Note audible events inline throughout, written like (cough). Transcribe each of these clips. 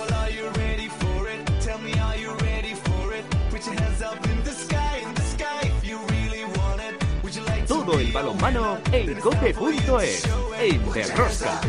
Well, are you ready for it? Tell me, are you ready for it? Put your hands up in the sky, in the sky, if you really want it. Would you like to Todo el balonmano en cope.es, en Derrosca.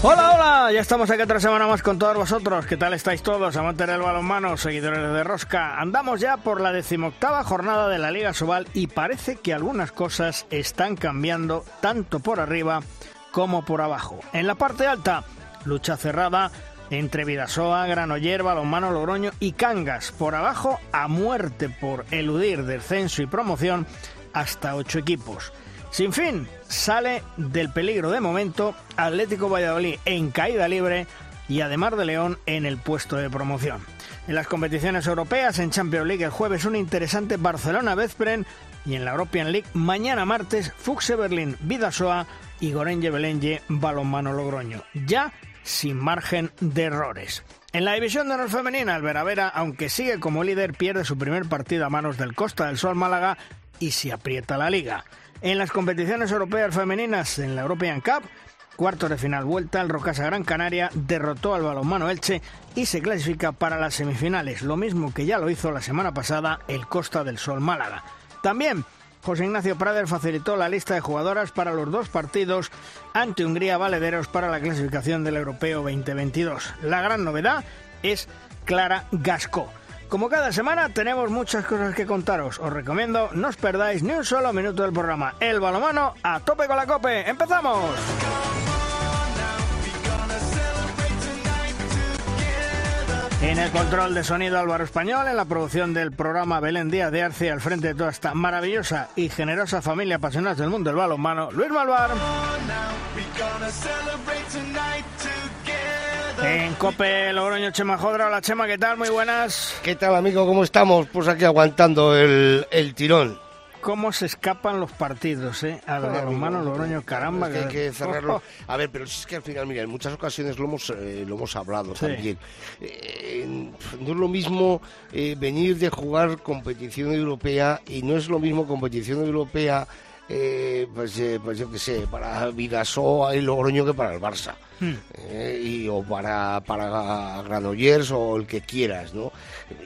Hola, hola, ya estamos aquí otra semana más con todos vosotros. ¿Qué tal estáis todos, amantes del balonmano, seguidores de Rosca? Andamos ya por la decimoctava jornada de la Liga Sobal y parece que algunas cosas están cambiando tanto por arriba como por abajo. En la parte alta, lucha cerrada entre Vidasoa, Granoller, Balonmano Logroño y Cangas. Por abajo, a muerte por eludir descenso y promoción hasta ocho equipos. Sin fin, sale del peligro de momento Atlético Valladolid en caída libre y además de León en el puesto de promoción. En las competiciones europeas, en Champions League el jueves un interesante Barcelona-Veszprem y en la European League mañana martes Fuxe Berlín, Vidasoa y Gorenje Belenje, Balonmano Logroño. Ya sin margen de errores. En la división de honor femenina, el Veravera, aunque sigue como líder, pierde su primer partido a manos del Costa del Sol Málaga y se aprieta la liga. En las competiciones europeas femeninas, en la European Cup, cuartos de final vuelta, el Rocasa Gran Canaria derrotó al balonmano Elche y se clasifica para las semifinales, lo mismo que ya lo hizo la semana pasada el Costa del Sol Málaga. También José Ignacio Prader facilitó la lista de jugadoras para los dos partidos ante Hungría Valederos para la clasificación del Europeo 2022. La gran novedad es Clara Gasco. Como cada semana tenemos muchas cosas que contaros. Os recomiendo no os perdáis ni un solo minuto del programa. El balomano a tope con la cope. ¡Empezamos! En el control de sonido Álvaro Español, en la producción del programa Belén Díaz de Arce, al frente de toda esta maravillosa y generosa familia apasionados del mundo del balonmano, Luis Malvar. En Cope Logroño Chema Jodra. Hola Chema, ¿qué tal? Muy buenas. ¿Qué tal, amigo? ¿Cómo estamos? Pues aquí aguantando el, el tirón. ¿Cómo se escapan los partidos, eh? Al balonmano Logroño, caramba. Es que hay que cerrarlo. A ver, pero si es que al final, mira, en muchas ocasiones lo hemos, eh, lo hemos hablado Sí. también. Eh, no es lo mismo eh, venir de jugar competición europea y no es lo mismo competición europea, eh, pues, eh, pues yo qué sé, para Vidasoa y Logroño que para el Barça. Eh, y, o para, para Granollers o el que quieras, ¿no?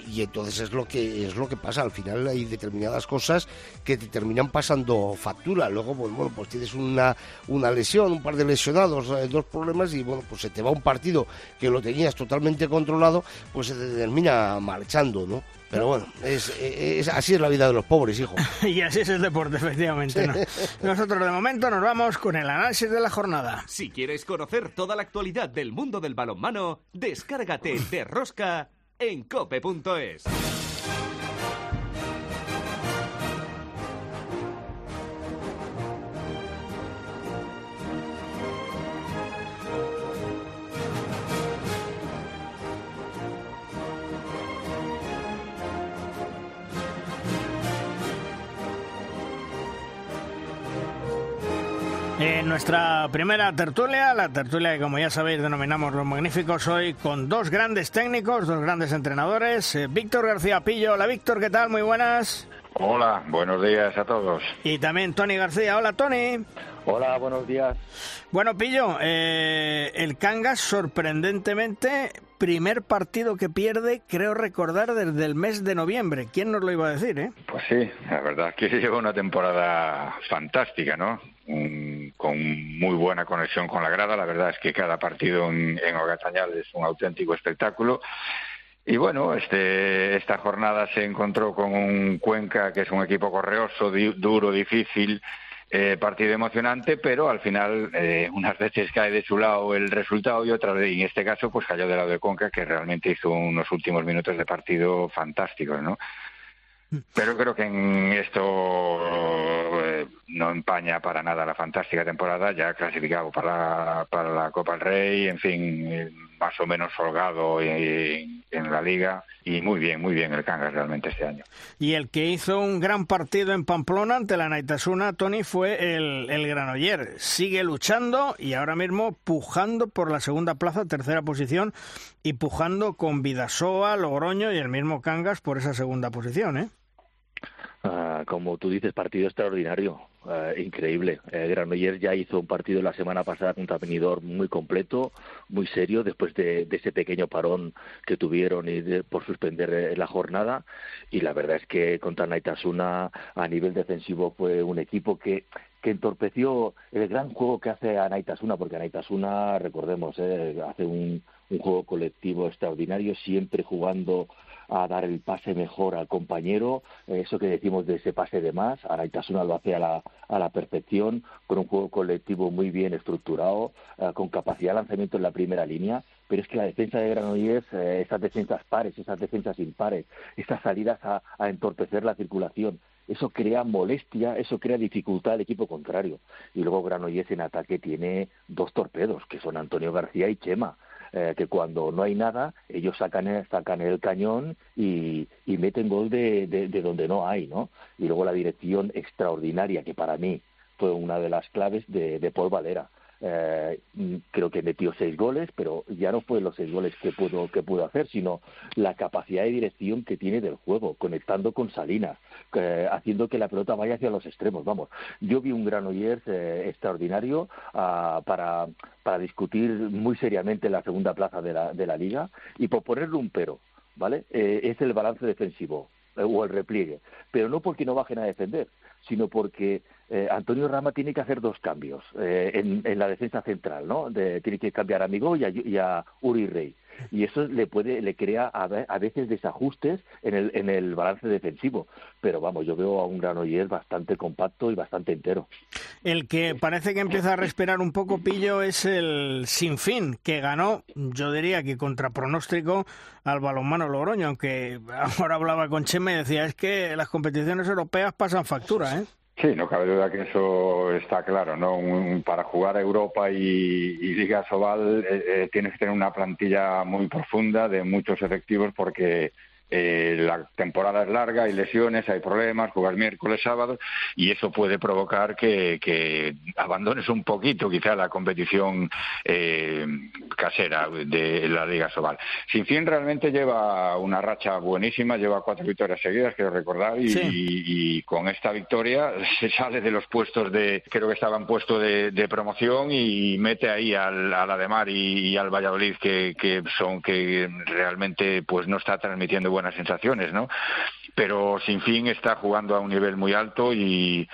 Y entonces es lo que es lo que pasa. Al final hay determinadas cosas que te terminan pasando factura. Luego, pues bueno, pues tienes una, una lesión, un par de lesionados, eh, dos problemas y bueno, pues se te va un partido que lo tenías totalmente controlado, pues se te termina marchando, ¿no? Pero bueno, es, es- así es la vida de los pobres, hijo. (laughs) Y así es el deporte, efectivamente. ¿no? (laughs) Nosotros de momento nos vamos con el análisis de la jornada. Si quieres conocer toda la actualidad del mundo del balonmano, descárgate de Rosca en cope.es. En nuestra primera tertulia, la tertulia que como ya sabéis denominamos Los Magníficos, hoy con dos grandes técnicos, dos grandes entrenadores. Eh, Víctor García Pillo. Hola Víctor, ¿qué tal? Muy buenas. Hola, buenos días a todos. Y también Tony García. Hola Tony. Hola, buenos días. Bueno, Pillo, eh, el Cangas sorprendentemente, primer partido que pierde, creo recordar, desde el mes de noviembre. ¿Quién nos lo iba a decir, eh? Pues sí, la verdad es que (laughs) lleva una temporada fantástica, ¿no? Mm, con muy buena conexión con la grada. La verdad es que cada partido en, en Ogatañal es un auténtico espectáculo. Y bueno, este, esta jornada se encontró con un Cuenca que es un equipo correoso, di- duro, difícil, eh, partido emocionante, pero al final eh, unas veces cae de su lado el resultado y otras, en este caso, pues cayó del lado de Cuenca, que realmente hizo unos últimos minutos de partido fantásticos, ¿no? Pero creo que en esto eh, no empaña para nada la fantástica temporada, ya clasificado para, para la Copa del Rey, en fin, más o menos holgado en, la liga y muy bien, muy bien el Cangas realmente este año. Y el que hizo un gran partido en Pamplona ante la Naitasuna, Tony, fue el, el Granoller. Sigue luchando y ahora mismo pujando por la segunda plaza, tercera posición, y pujando con Vidasoa, Logroño y el mismo Cangas por esa segunda posición, ¿eh? Ah, como tú dices, partido extraordinario, ah, increíble. Eh, Granollers ya hizo un partido la semana pasada contra Benidorm muy completo, muy serio, después de, ese pequeño parón que tuvieron y por suspender eh, la jornada. Y la verdad es que contra Naitasuna a nivel defensivo fue un equipo que que entorpeció el gran juego que hace a Naitasuna, porque Naitasuna, recordemos, eh, hace un juego colectivo extraordinario, siempre jugando a dar el pase mejor al compañero, eso que decimos de ese pase de más, Araitasuna lo hace a la, a la perfección, con un juego colectivo muy bien estructurado, eh, con capacidad de lanzamiento en la primera línea, pero es que la defensa de Granollers, eh, esas defensas pares, esas defensas impares, esas salidas a, a entorpecer la circulación, eso crea molestia, eso crea dificultad al equipo contrario. Y luego Granollers en ataque tiene dos torpedos, que son Antonio García y Chema. Eh, que cuando no hay nada, ellos sacan, sacan el cañón y, y meten gol de, de, de, donde no hay, ¿no? Y luego la dirección extraordinaria, que para mí fue una de las claves de, de Paul Valera. Eh, creo que metió seis goles, pero ya no fue los seis goles que pudo, que pudo hacer, sino la capacidad de dirección que tiene del juego, conectando con Salinas, haciendo que la pelota vaya hacia los extremos. Vamos, yo vi un Granollers eh, extraordinario uh, para, para discutir muy seriamente la segunda plaza de la, de la liga y por ponerle un pero, ¿vale? Eh, es el balance defensivo o el repliegue, pero no porque no bajen a defender, sino porque eh, Antonio Rama tiene que hacer dos cambios eh, en, en, la defensa central, ¿no? De, tiene que cambiar a Migó y a, y a Uri Rey y eso le puede le crea a, veces desajustes en el en el balance defensivo. Pero vamos yo veo a un Granollers bastante compacto y bastante entero. El que parece que empieza a respirar un poco pillo es el Sinfín que ganó yo diría que contra pronóstico al balonmano Logroño aunque (laughs) ahora hablaba con Chema y decía es que las competiciones europeas pasan factura eh Sí, no cabe duda que eso está claro, ¿no? Un, para jugar a Europa y, Liga Sobal eh, eh, tienes que tener una plantilla muy profunda de muchos efectivos porque eh, la temporada es larga, hay lesiones, hay problemas, jugar miércoles, sábado, y eso puede provocar que, que abandones un poquito quizá la competición eh, casera de la Liga Sobal. Sin fin realmente lleva una racha buenísima, lleva cuatro victorias seguidas, quiero recordar, y, sí. y, y con esta victoria (laughs) se sale de los puestos de, creo que estaba en puesto de, de promoción y mete ahí al, al Ademar y, y al Valladolid que, que son que realmente pues no está transmitiendo buenas sensaciones, ¿no? Pero sin fin está jugando a un nivel muy alto y,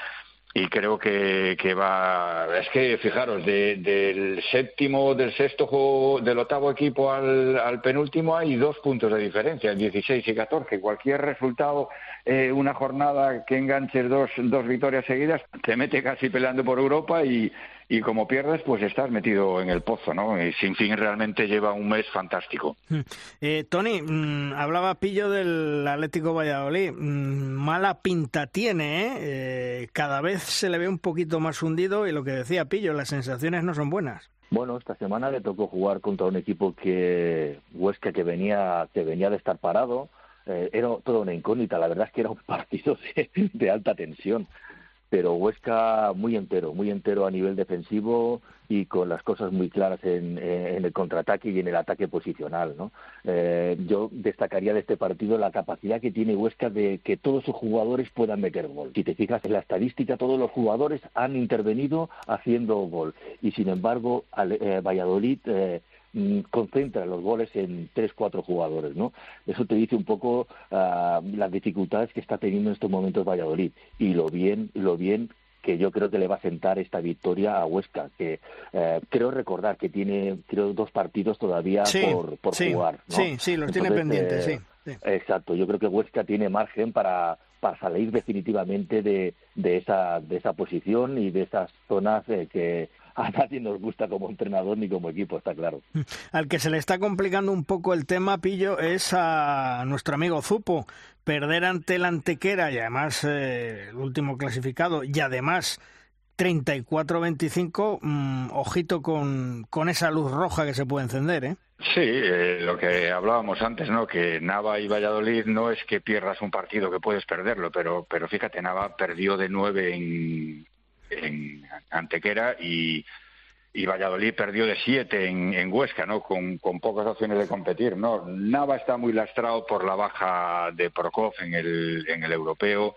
y creo que, que va es que fijaros de, del séptimo del sexto juego del octavo equipo al, al penúltimo hay dos puntos de diferencia 16 y 14 cualquier resultado eh, una jornada que enganches dos dos victorias seguidas te mete casi peleando por Europa y y como pierdes, pues estás metido en el pozo, ¿no? Y Sin Fin realmente lleva un mes fantástico. Eh, Tony, mmm, hablaba Pillo del Atlético Valladolid. Mmm, mala pinta tiene, ¿eh? ¿eh? Cada vez se le ve un poquito más hundido y lo que decía Pillo, las sensaciones no son buenas. Bueno, esta semana le tocó jugar contra un equipo que Huesca que venía que venía de estar parado. Eh, era toda una incógnita. La verdad es que era un (laughs) partido de, de alta tensión pero Huesca muy entero, muy entero a nivel defensivo y con las cosas muy claras en, en el contraataque y en el ataque posicional. ¿no? Eh, yo destacaría de este partido la capacidad que tiene Huesca de que todos sus jugadores puedan meter gol. Si te fijas en la estadística, todos los jugadores han intervenido haciendo gol y sin embargo eh, Valladolid eh, concentra los goles en tres, cuatro jugadores, ¿no? Eso te dice un poco uh, las dificultades que está teniendo en estos momentos Valladolid y lo bien, lo bien que yo creo que le va a sentar esta victoria a Huesca, que eh, creo recordar que tiene creo dos partidos todavía sí, por, por sí, jugar. ¿no? Sí, sí, los Entonces, tiene pendientes, eh, sí, sí. Exacto, yo creo que Huesca tiene margen para, para salir definitivamente de, de, esa, de esa posición y de esas zonas eh, que (laughs) a nadie nos gusta como entrenador ni como equipo, está claro. (laughs) Al que se le está complicando un poco el tema, Pillo, es a nuestro amigo Zupo. Perder ante el Antequera y además eh, el último clasificado y además 34-25, mmm, ojito con, con esa luz roja que se puede encender, ¿eh? Sí, eh, lo que hablábamos antes, ¿no? Que Nava y Valladolid no es que pierdas un partido que puedes perderlo, pero, pero fíjate, Nava perdió de nueve en, en Antequera y, y Valladolid perdió de siete en, en Huesca, ¿no? Con, con, pocas opciones de competir, ¿no? Nava está muy lastrado por la baja de Prokov en el, en el europeo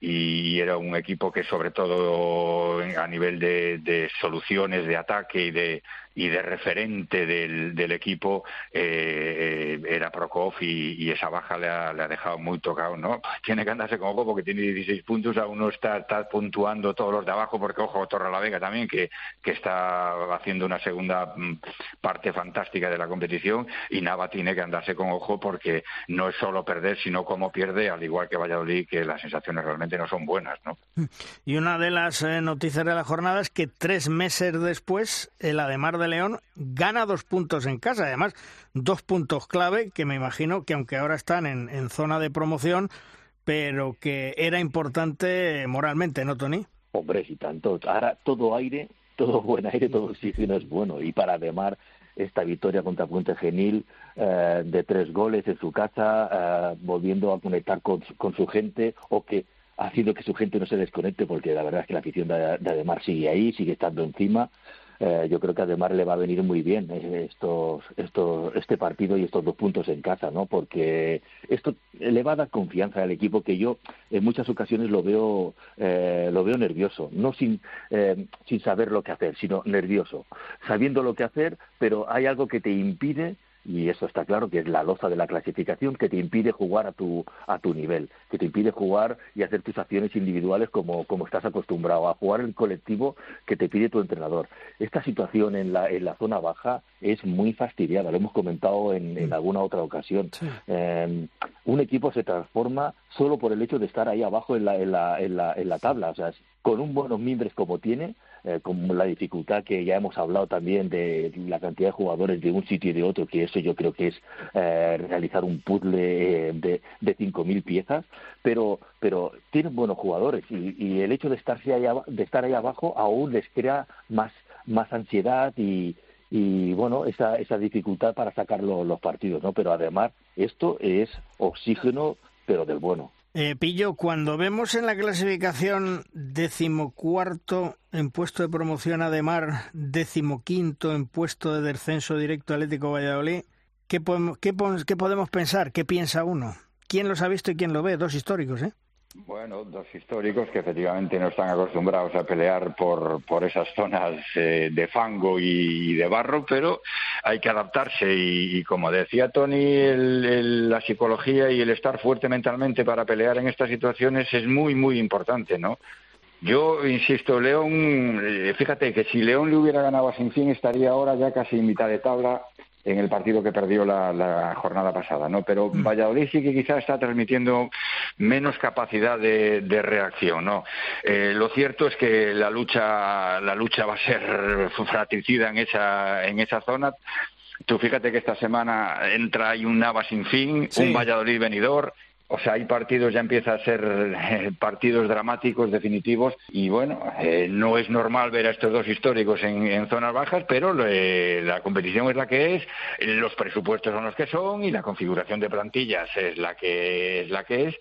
y era un equipo que sobre todo a nivel de, de soluciones de ataque y de y de referente del, del equipo eh, eh, era Prokov y, esa baja le ha, le ha, dejado muy tocado, ¿no? (laughs) Tiene que andarse como porque tiene 16 puntos, aún no está, está puntuando todos los de abajo, porque ojo, Torre la Vega también, que, que está haciendo una segunda mm, parte fantástica de la competición y Nava tiene que andarse con ojo porque no es solo perder, sino cómo pierde, al igual que Valladolid, que las sensaciones realmente no son buenas, ¿no? (laughs) Y una de las eh, noticias de la jornada es que tres meses después, el Ademar de León gana dos puntos en casa. Además, dos puntos clave que me imagino que aunque ahora están en, en zona de promoción, pero que era importante moralmente, ¿no, Tony? Hombre, si tanto. Ahora todo aire, todo buen aire, todo oxígeno es bueno. Y para Ademar esta victoria contra Puente Genil eh, de tres goles en su casa, eh, volviendo a conectar con, con su gente o que haciendo que su gente no se desconecte, porque la verdad es que la afición de, de Ademar sigue ahí, sigue estando encima eh, yo creo que además le va a venir muy bien eh, estos, estos, este partido y estos dos puntos en casa, ¿no? Porque esto le va a dar confianza al equipo que yo en muchas ocasiones lo veo, eh, lo veo nervioso, no sin, eh, sin saber lo que hacer, sino nervioso, sabiendo lo que hacer, pero hay algo que te impide y eso está claro que es la loza de la clasificación que te impide jugar a tu a tu nivel, que te impide jugar y hacer tus acciones individuales como, como estás acostumbrado a jugar el colectivo que te pide tu entrenador. Esta situación en la en la zona baja es muy fastidiada, lo hemos comentado en, en alguna otra ocasión. Sí. Eh, un equipo se transforma solo por el hecho de estar ahí abajo en la en la en la, en la tabla, o sea, con un buenos mimbres como tiene eh, con la dificultad que ya hemos hablado también de la cantidad de jugadores de un sitio y de otro, que eso yo creo que es eh, realizar un puzzle eh, de, de 5.000 piezas, pero, pero tienen buenos jugadores y, y el hecho de, estarse ahí, de estar ahí abajo aún les crea más, más ansiedad y, y bueno, esa, esa dificultad para sacar los, los partidos, ¿no? Pero además esto es oxígeno, pero del bueno. Eh, Pillo, cuando vemos en la clasificación decimocuarto en puesto de promoción a Demar, decimoquinto en puesto de descenso directo Atlético Valladolid, ¿qué podemos, qué, ¿qué podemos pensar? ¿Qué piensa uno? ¿Quién los ha visto y quién lo ve? Dos históricos, ¿eh? Bueno, dos históricos que efectivamente no están acostumbrados a pelear por, por esas zonas eh, de fango y, de barro, pero hay que adaptarse y, y como decía Tony, el, la psicología y el estar fuerte mentalmente para pelear en estas situaciones es muy, muy importante, ¿no? Yo insisto, León, eh, fíjate que si León le hubiera ganado a Sinfín estaría ahora ya casi en mitad de tabla en el partido que perdió la, la jornada pasada, ¿no? Pero Valladolid sí que quizás está transmitiendo menos capacidad de, de reacción, ¿no? Eh, lo cierto es que la lucha, la lucha va a ser fratricida en esa, en esa zona. Tú fíjate que esta semana entra ahí un Nava sin fin, sí. un Valladolid venidor, o sea, hay partidos, ya empieza a ser eh, partidos dramáticos, definitivos, y bueno, eh, no es normal ver a estos dos históricos en, en zonas bajas, pero eh, la competición es la que es, los presupuestos son los que son, y la configuración de plantillas es la que es la que es,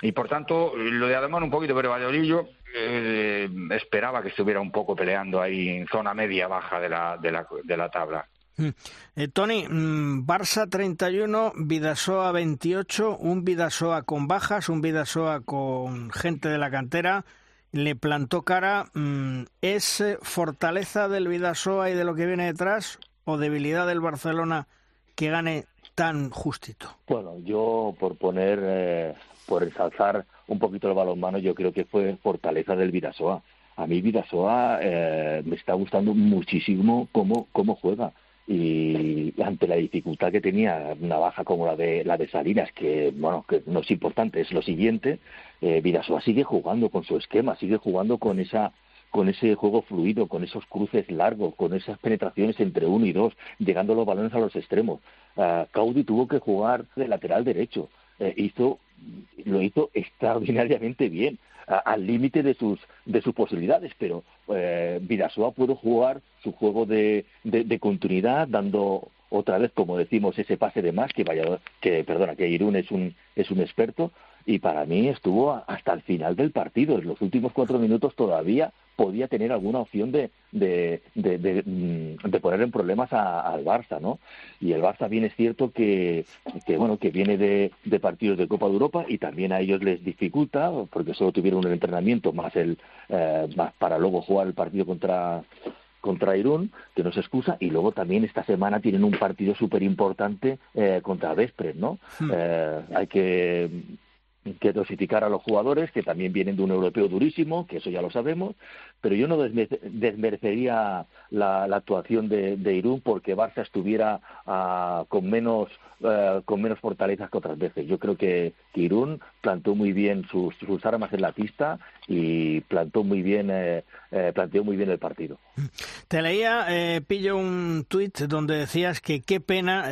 y por tanto, lo de Ademán un poquito, pero Valladolid yo eh, esperaba que estuviera un poco peleando ahí en zona media-baja de la, de, la, de la tabla. Eh, Tony, mmm, Barça 31, Vidasoa 28, un Vidasoa con bajas, un Vidasoa con gente de la cantera. Le plantó cara. Mmm, ¿Es fortaleza del Vidasoa y de lo que viene detrás o debilidad del Barcelona que gane tan justito? Bueno, yo por poner, eh, por ensalzar un poquito el balonmano, yo creo que fue fortaleza del Vidasoa. A mí Vidasoa eh, me está gustando muchísimo cómo, cómo juega y ante la dificultad que tenía una baja como la de la de Salinas que bueno que no es importante es lo siguiente eh, sigue jugando con su esquema sigue jugando con esa con ese juego fluido con esos cruces largos con esas penetraciones entre uno y dos llegando los balones a los extremos. Uh, Caudi tuvo que jugar de lateral derecho eh, hizo lo hizo extraordinariamente bien al límite de sus de sus posibilidades, pero eh, Vidasoa pudo jugar su juego de, de, de, continuidad, dando otra vez, como decimos, ese pase de más que vaya, que perdona, que Irún es un es un experto y para mí estuvo hasta el final del partido. En los últimos cuatro minutos todavía podía tener alguna opción de, de, de, mm, poner en problemas al Barça, ¿no? Y el Barça bien es cierto que, que bueno, que viene de, partidos de Copa de Europa y también a ellos les dificulta porque solo tuvieron un entrenamiento más el eh, más para luego jugar el partido contra contra Irún, que no se excusa, y luego también esta semana tienen un partido súper importante eh, contra Vespres, ¿no? Hmm. Eh, hay que que dosificar a los jugadores, que también vienen de un europeo durísimo, que eso ya lo sabemos, pero yo no desmerecería la, actuación de, Irún porque Barça estuviera ah, con menos eh, con menos fortalezas que otras veces. Yo creo que, Irún plantó muy bien sus, sus, armas en la pista y plantó muy bien eh, eh, planteó muy bien el partido. Te leía, pillo un tuit donde decías que qué pena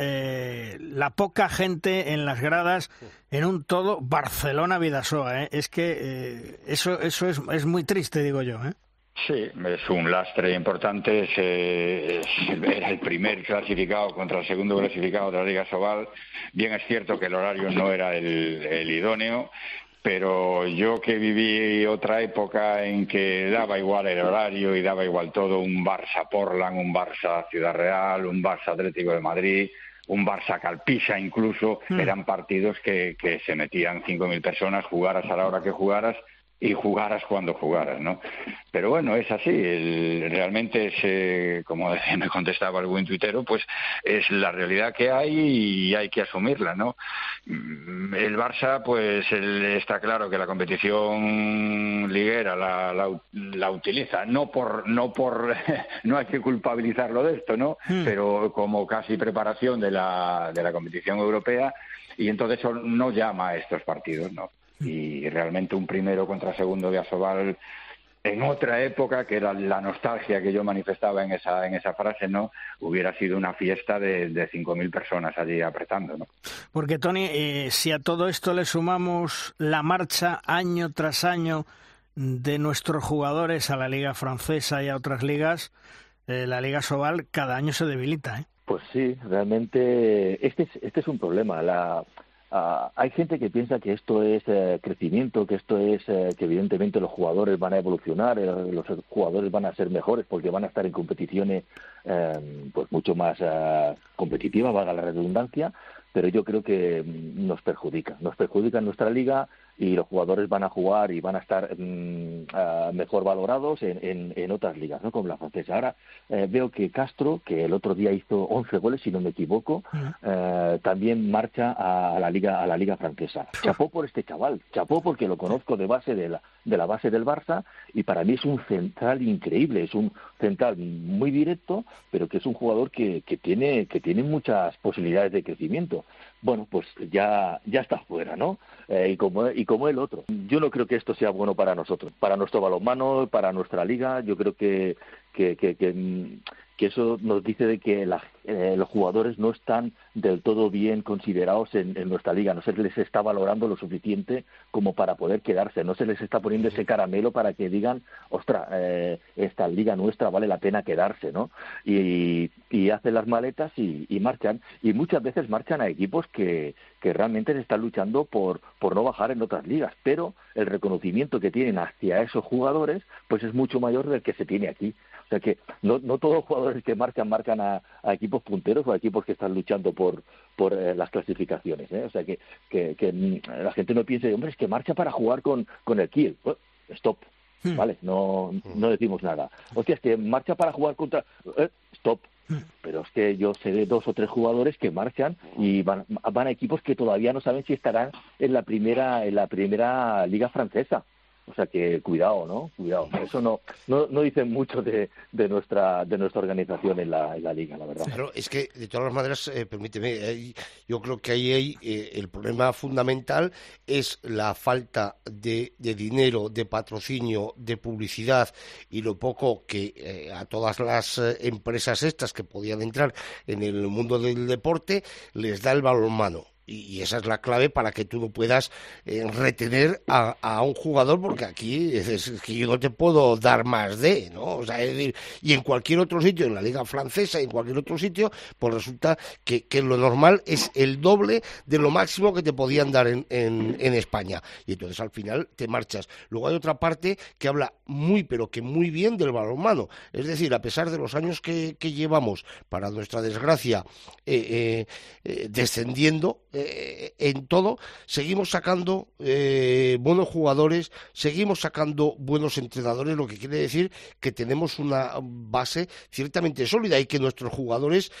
la poca gente en las gradas en un todo Barcelona-Vidasoa. Es que eso, eso es, es muy triste, digo yo. ¿eh? Sí, es un lastre importante. Es, era el primer clasificado contra el segundo clasificado de la Liga Sobal. Bien es cierto que el horario no era el, idóneo, pero yo que viví otra época en que daba igual el horario y daba igual todo, un Barça Portland, un Barça Ciudad Real, un Barça Atlético de Madrid, un Barça Calpisa incluso, hmm. eran partidos que, que se metían 5.000 personas, jugaras a la hora que jugaras y jugaras cuando jugaras, ¿no? Pero bueno, es así, realmente es, eh, como (laughs) me contestaba el buen tuitero, pues es la realidad que hay y hay que asumirla, ¿no? Mm, el Barça, pues está claro que la competición liguera la, la, utiliza, no por, no por, (laughs) no hay que culpabilizarlo de esto, ¿no? Hmm. Pero como casi preparación de la, de la competición europea y entonces no llama a estos partidos, ¿no? Y realmente un primero contra segundo de Asobal en otra época, que era la nostalgia que yo manifestaba en esa, en esa frase, ¿no? Hubiera sido una fiesta de, de 5.000 personas allí apretando, ¿no? Porque, Tony, eh, si a todo esto le sumamos la marcha año tras año de nuestros jugadores a la Liga Francesa y a otras ligas, eh, la Liga Sobal cada año se debilita, ¿eh? Pues sí, realmente este es, este es un problema. La, Ah, hay gente que piensa que esto es eh, crecimiento, que esto es eh, que evidentemente los jugadores van a evolucionar, los jugadores van a ser mejores porque van a estar en competiciones pues mucho más competitivas, valga la redundancia, pero yo creo que mm, nos perjudica, nos perjudica en nuestra liga y los jugadores van a jugar y van a estar mm, mejor valorados en, en, otras ligas, ¿no? Como la francesa. Ahora eh, veo que Castro, que el otro día hizo 11 goles, si no me equivoco, eh, también marcha a, la liga a la liga francesa. Chapó por este chaval, chapó porque lo conozco de base de la, de la base del Barça y para mí es un central increíble, es un central muy directo, pero que es un jugador que, que tiene que tiene muchas posibilidades de crecimiento bueno, pues ya, ya está fuera, ¿no? Eh, y, como, y como el otro. Yo no creo que esto sea bueno para nosotros, para nuestro balonmano, para nuestra liga. Yo creo que, que, que, que eso nos dice de que eh, los jugadores no están del todo bien considerados en, nuestra liga, no se les está valorando lo suficiente como para poder quedarse, no se les está poniendo ese caramelo para que digan, ostra, eh, esta liga nuestra vale la pena quedarse, ¿no? Y, hacen las maletas y, marchan, y muchas veces marchan a equipos que, que realmente se están luchando por, por no bajar en otras ligas, pero el reconocimiento que tienen hacia esos jugadores pues es mucho mayor del que se tiene aquí. O sea que no, no todos los jugadores que marcan marcan a, equipos punteros o a equipos que están luchando por, por eh, las clasificaciones. ¿eh? O sea que, que, que, mm, la gente no piense, hombre, es que marcha para jugar con, con el Kiel. stop. Hmm. ¿Vale? No, hmm. no decimos nada. Hostia, es que marcha para jugar contra. Eh, stop. Hmm. Pero es que yo sé de dos o tres jugadores que marchan y van, van a equipos que todavía no saben si estarán en la primera en la primera liga francesa. O sea que cuidado, ¿no? Cuidado. Eso no, no, no dice mucho de, de, nuestra, de nuestra organización en la, en la liga, la verdad. Claro, es que de todas maneras, eh, permíteme, yo creo que ahí eh, el problema fundamental es la falta de, de, dinero, de patrocinio, de publicidad y lo poco que eh, a todas las empresas estas que podían entrar en el mundo del deporte les da el balonmano Y, esa es la clave para que tú no puedas eh, retener a, un jugador, porque aquí es, que yo no te puedo dar más de, ¿no? O sea, es decir, y en cualquier otro sitio, en la liga francesa, en cualquier otro sitio, pues resulta que, lo normal es el doble de lo máximo que te podían dar en, en, España. Y entonces al final te marchas. Luego hay otra parte que habla muy, pero que muy bien del balonmano. Es decir, a pesar de los años que, llevamos, para nuestra desgracia, eh, eh, descendiendo, eh, en todo, seguimos sacando buenos jugadores, seguimos sacando buenos entrenadores, lo que quiere decir que tenemos una base ciertamente sólida y que nuestros jugadores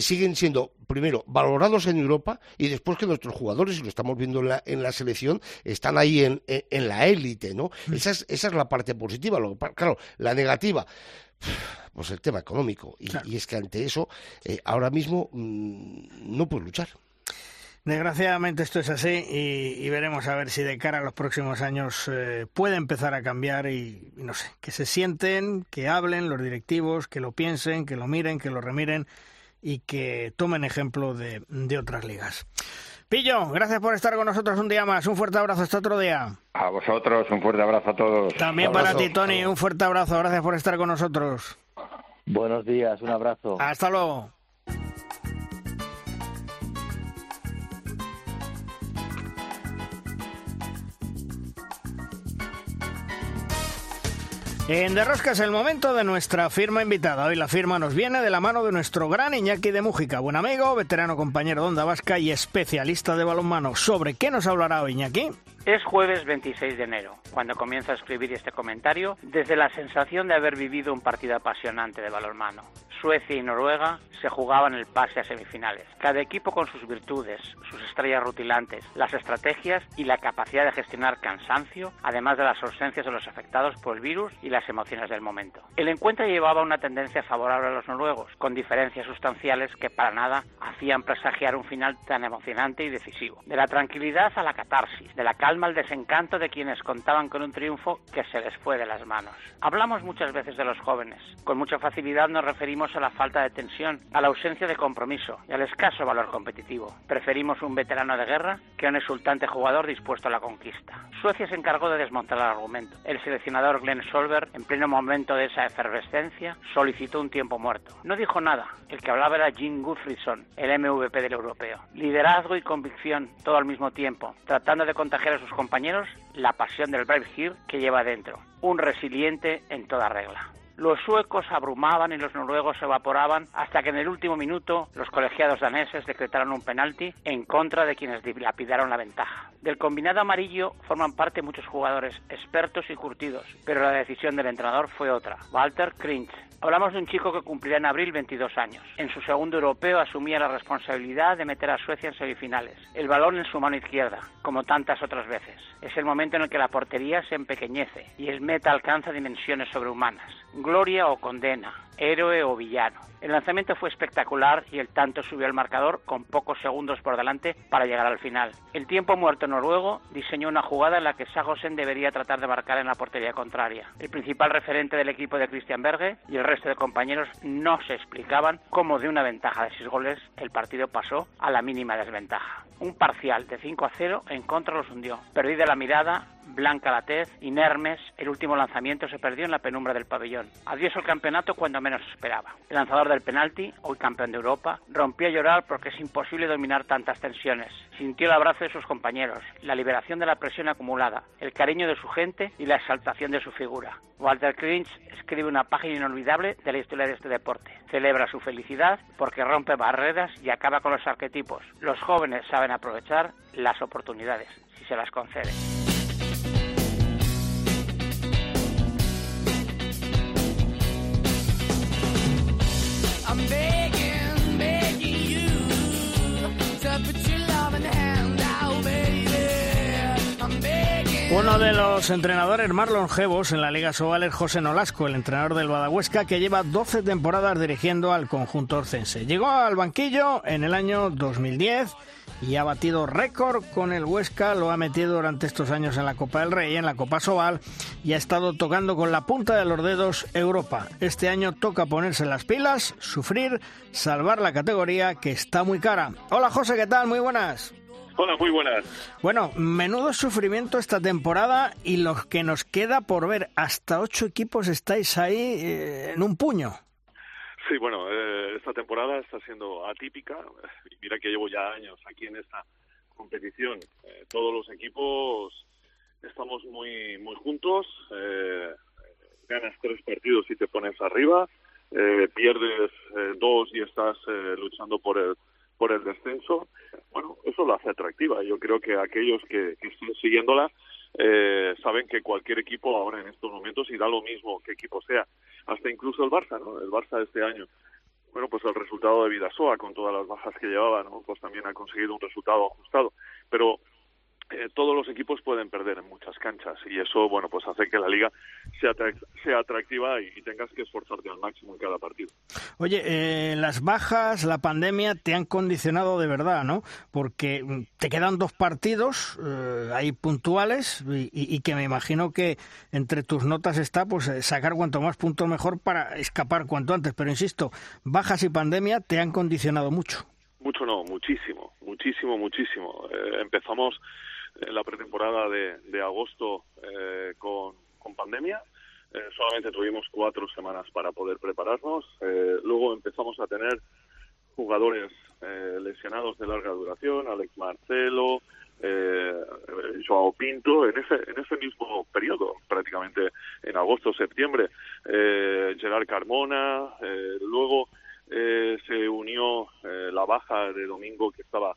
siguen siendo, primero, valorados en Europa y después que nuestros jugadores, y lo estamos viendo en la, en la selección, están ahí en, en, la élite, ¿no? Mm. Esa es, esa es la parte positiva. Lo, claro, la negativa pues el tema económico. Y, es que ante eso, ahora mismo mm, no puedes luchar. Desgraciadamente esto es así y, veremos a ver si de cara a los próximos años eh, puede empezar a cambiar y, no sé, que se sienten, que hablen los directivos, que lo piensen, que lo miren, que lo remiren y que tomen ejemplo de, otras ligas. Pillo, gracias por estar con nosotros un día más. Un fuerte abrazo hasta otro día. A vosotros, un fuerte abrazo a todos. También para ti, Tony, un fuerte abrazo. Gracias por estar con nosotros. Buenos días, un abrazo. Hasta luego. En Derrosca es el momento de nuestra firma invitada. Hoy la firma nos viene de la mano de nuestro gran Iñaki de Mújica, buen amigo, veterano compañero de Onda Vasca y especialista de balonmano. ¿Sobre qué nos hablará hoy Iñaki? Es jueves 26 de enero, cuando comienzo a escribir este comentario, desde la sensación de haber vivido un partido apasionante de balonmano. Suecia y Noruega se jugaban el pase a semifinales, cada equipo con sus virtudes, sus estrellas rutilantes, las estrategias y la capacidad de gestionar cansancio, además de las ausencias de los afectados por el virus y las emociones del momento. El encuentro llevaba una tendencia favorable a los noruegos, con diferencias sustanciales que para nada hacían presagiar un final tan emocionante y decisivo. De la tranquilidad a la catarsis, de la calma al desencanto de quienes contaban con un triunfo que se les fue de las manos. Hablamos muchas veces de los jóvenes. Con mucha facilidad nos referimos a la falta de tensión, a la ausencia de compromiso y al escaso valor competitivo. Preferimos un veterano de guerra que un exultante jugador dispuesto a la conquista. Suecia se encargó de desmontar el argumento. El seleccionador Glenn Solberg, en pleno momento de esa efervescencia, solicitó un tiempo muerto. No dijo nada. El que hablaba era Jim Guthrie,son el MVP del europeo. Liderazgo y convicción todo al mismo tiempo, tratando de contagiar a sus compañeros la pasión del Brave Hill que lleva dentro, un resiliente en toda regla. Los suecos abrumaban y los noruegos evaporaban hasta que en el último minuto los colegiados daneses decretaron un penalti en contra de quienes dilapidaron la ventaja. Del combinado amarillo forman parte muchos jugadores expertos y curtidos, pero la decisión del entrenador fue otra. Walter. Hablamos de un chico que cumplirá en abril 22 años. En su segundo europeo asumía la responsabilidad de meter a Suecia en semifinales. El balón en su mano izquierda, como tantas otras veces. Es el momento en el que la portería se empequeñece y el meta alcanza dimensiones sobrehumanas gloria o condena, héroe o villano. El lanzamiento fue espectacular y el tanto subió al marcador con pocos segundos por delante para llegar al final. El tiempo muerto noruego diseñó una jugada en la que Sagosen debería tratar de marcar en la portería contraria. El principal referente del equipo de Christian Berge y el resto de compañeros no se explicaban cómo de una ventaja de 6 goles el partido pasó a la mínima desventaja. Un parcial de 5 a 0 en contra los hundió. Perdida la mirada, blanca la tez, inermes, el último lanzamiento se perdió en la penumbra del pabellón. Adiós al campeonato cuando menos esperaba. El lanzador del penalti, hoy campeón de Europa, rompió a llorar porque es imposible dominar tantas tensiones. Sintió el abrazo de sus compañeros, la liberación de la presión acumulada, el cariño de su gente y la exaltación de su figura. Walter Crinch escribe una página inolvidable de la historia de este deporte. Celebra su felicidad porque rompe barreras y acaba con los arquetipos. Los jóvenes saben aprovechar las oportunidades, si se las conceden. Uno de los entrenadores más longevos en la Liga Sobal es José Nolasco, el entrenador del Badahuesca, que lleva 12 temporadas dirigiendo al conjunto orcense. Llegó al banquillo en el año 2010 y ha batido récord con el Huesca, lo ha metido durante estos años en la Copa del Rey, en la Copa Sobal y ha estado tocando con la punta de los dedos Europa. Este año toca ponerse las pilas, sufrir, salvar la categoría que está muy cara. Hola José, ¿qué tal? Muy buenas. Hola, muy buenas. Bueno, menudo sufrimiento esta temporada y lo que nos queda por ver. Hasta ocho equipos estáis ahí eh, en un puño. Sí, bueno, eh, esta temporada está siendo atípica. Mira que llevo ya años aquí en esta competición. Eh, todos los equipos estamos muy muy juntos. Eh, ganas tres partidos y te pones arriba. Eh, pierdes dos y estás eh, luchando por el por el descenso. Bueno, eso lo hace atractiva. Yo creo que aquellos que, que están siguiéndola eh, saben que cualquier equipo ahora en estos momentos, da lo mismo que equipo sea, hasta incluso el Barça, ¿no? El Barça de este año, bueno, pues el resultado de Vidasoa, con todas las bajas que llevaba, ¿no? Pues también ha conseguido un resultado ajustado. Pero eh, todos los equipos pueden perder en muchas canchas y eso, bueno, pues hace que la liga sea, sea atractiva y, y tengas que esforzarte al máximo en cada partido. Oye, eh, las bajas, la pandemia te han condicionado de verdad, ¿no? Porque mm, te quedan dos partidos eh, ahí puntuales y, y- y que me imagino que entre tus notas está pues eh, sacar cuanto más puntos mejor para escapar cuanto antes. Pero insisto, bajas y pandemia te han condicionado mucho. Mucho no, muchísimo, muchísimo, muchísimo. Eh, empezamos la pretemporada de, de agosto eh, con, pandemia. Eh, solamente tuvimos cuatro semanas para poder prepararnos. Eh, luego empezamos a tener jugadores eh, lesionados de larga duración, Alex Marcelo, eh, Joao Pinto, en ese, en ese mismo periodo, prácticamente en agosto, septiembre, Gerard Carmona, luego se unió la baja de Domingo que estaba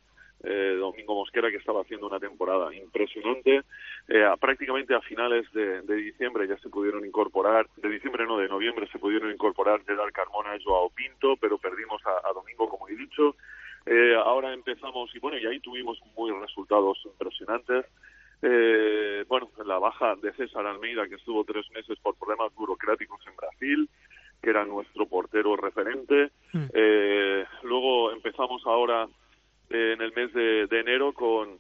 eh, Domingo Mosquera que estaba haciendo una temporada impresionante Eh, a- prácticamente a finales de, de diciembre ya se pudieron incorporar de diciembre no de noviembre se pudieron incorporar Gerard Carmona y Joao Pinto pero perdimos a, a Domingo como he dicho. Eh, ahora empezamos y bueno y ahí tuvimos muy resultados impresionantes. Bueno, la baja de César Almeida, que estuvo tres meses por problemas burocráticos en Brasil, que era nuestro portero referente. Eh, luego empezamos ahora en el mes de, de enero con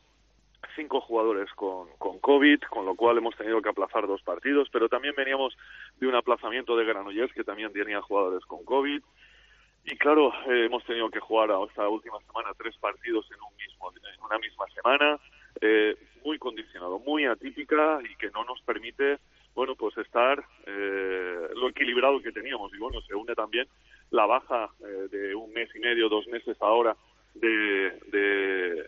cinco jugadores con, con COVID, con lo cual hemos tenido que aplazar dos partidos, pero también veníamos de un aplazamiento de Granollers, que también tenía jugadores con COVID. Y claro, eh, hemos tenido que jugar esta última semana tres partidos en un mismo una misma semana, eh, muy condicionado, muy atípica y que no nos permite, bueno, pues estar eh, lo equilibrado que teníamos. Y bueno, se une también la baja eh, de un mes y medio, dos meses ahora de, de,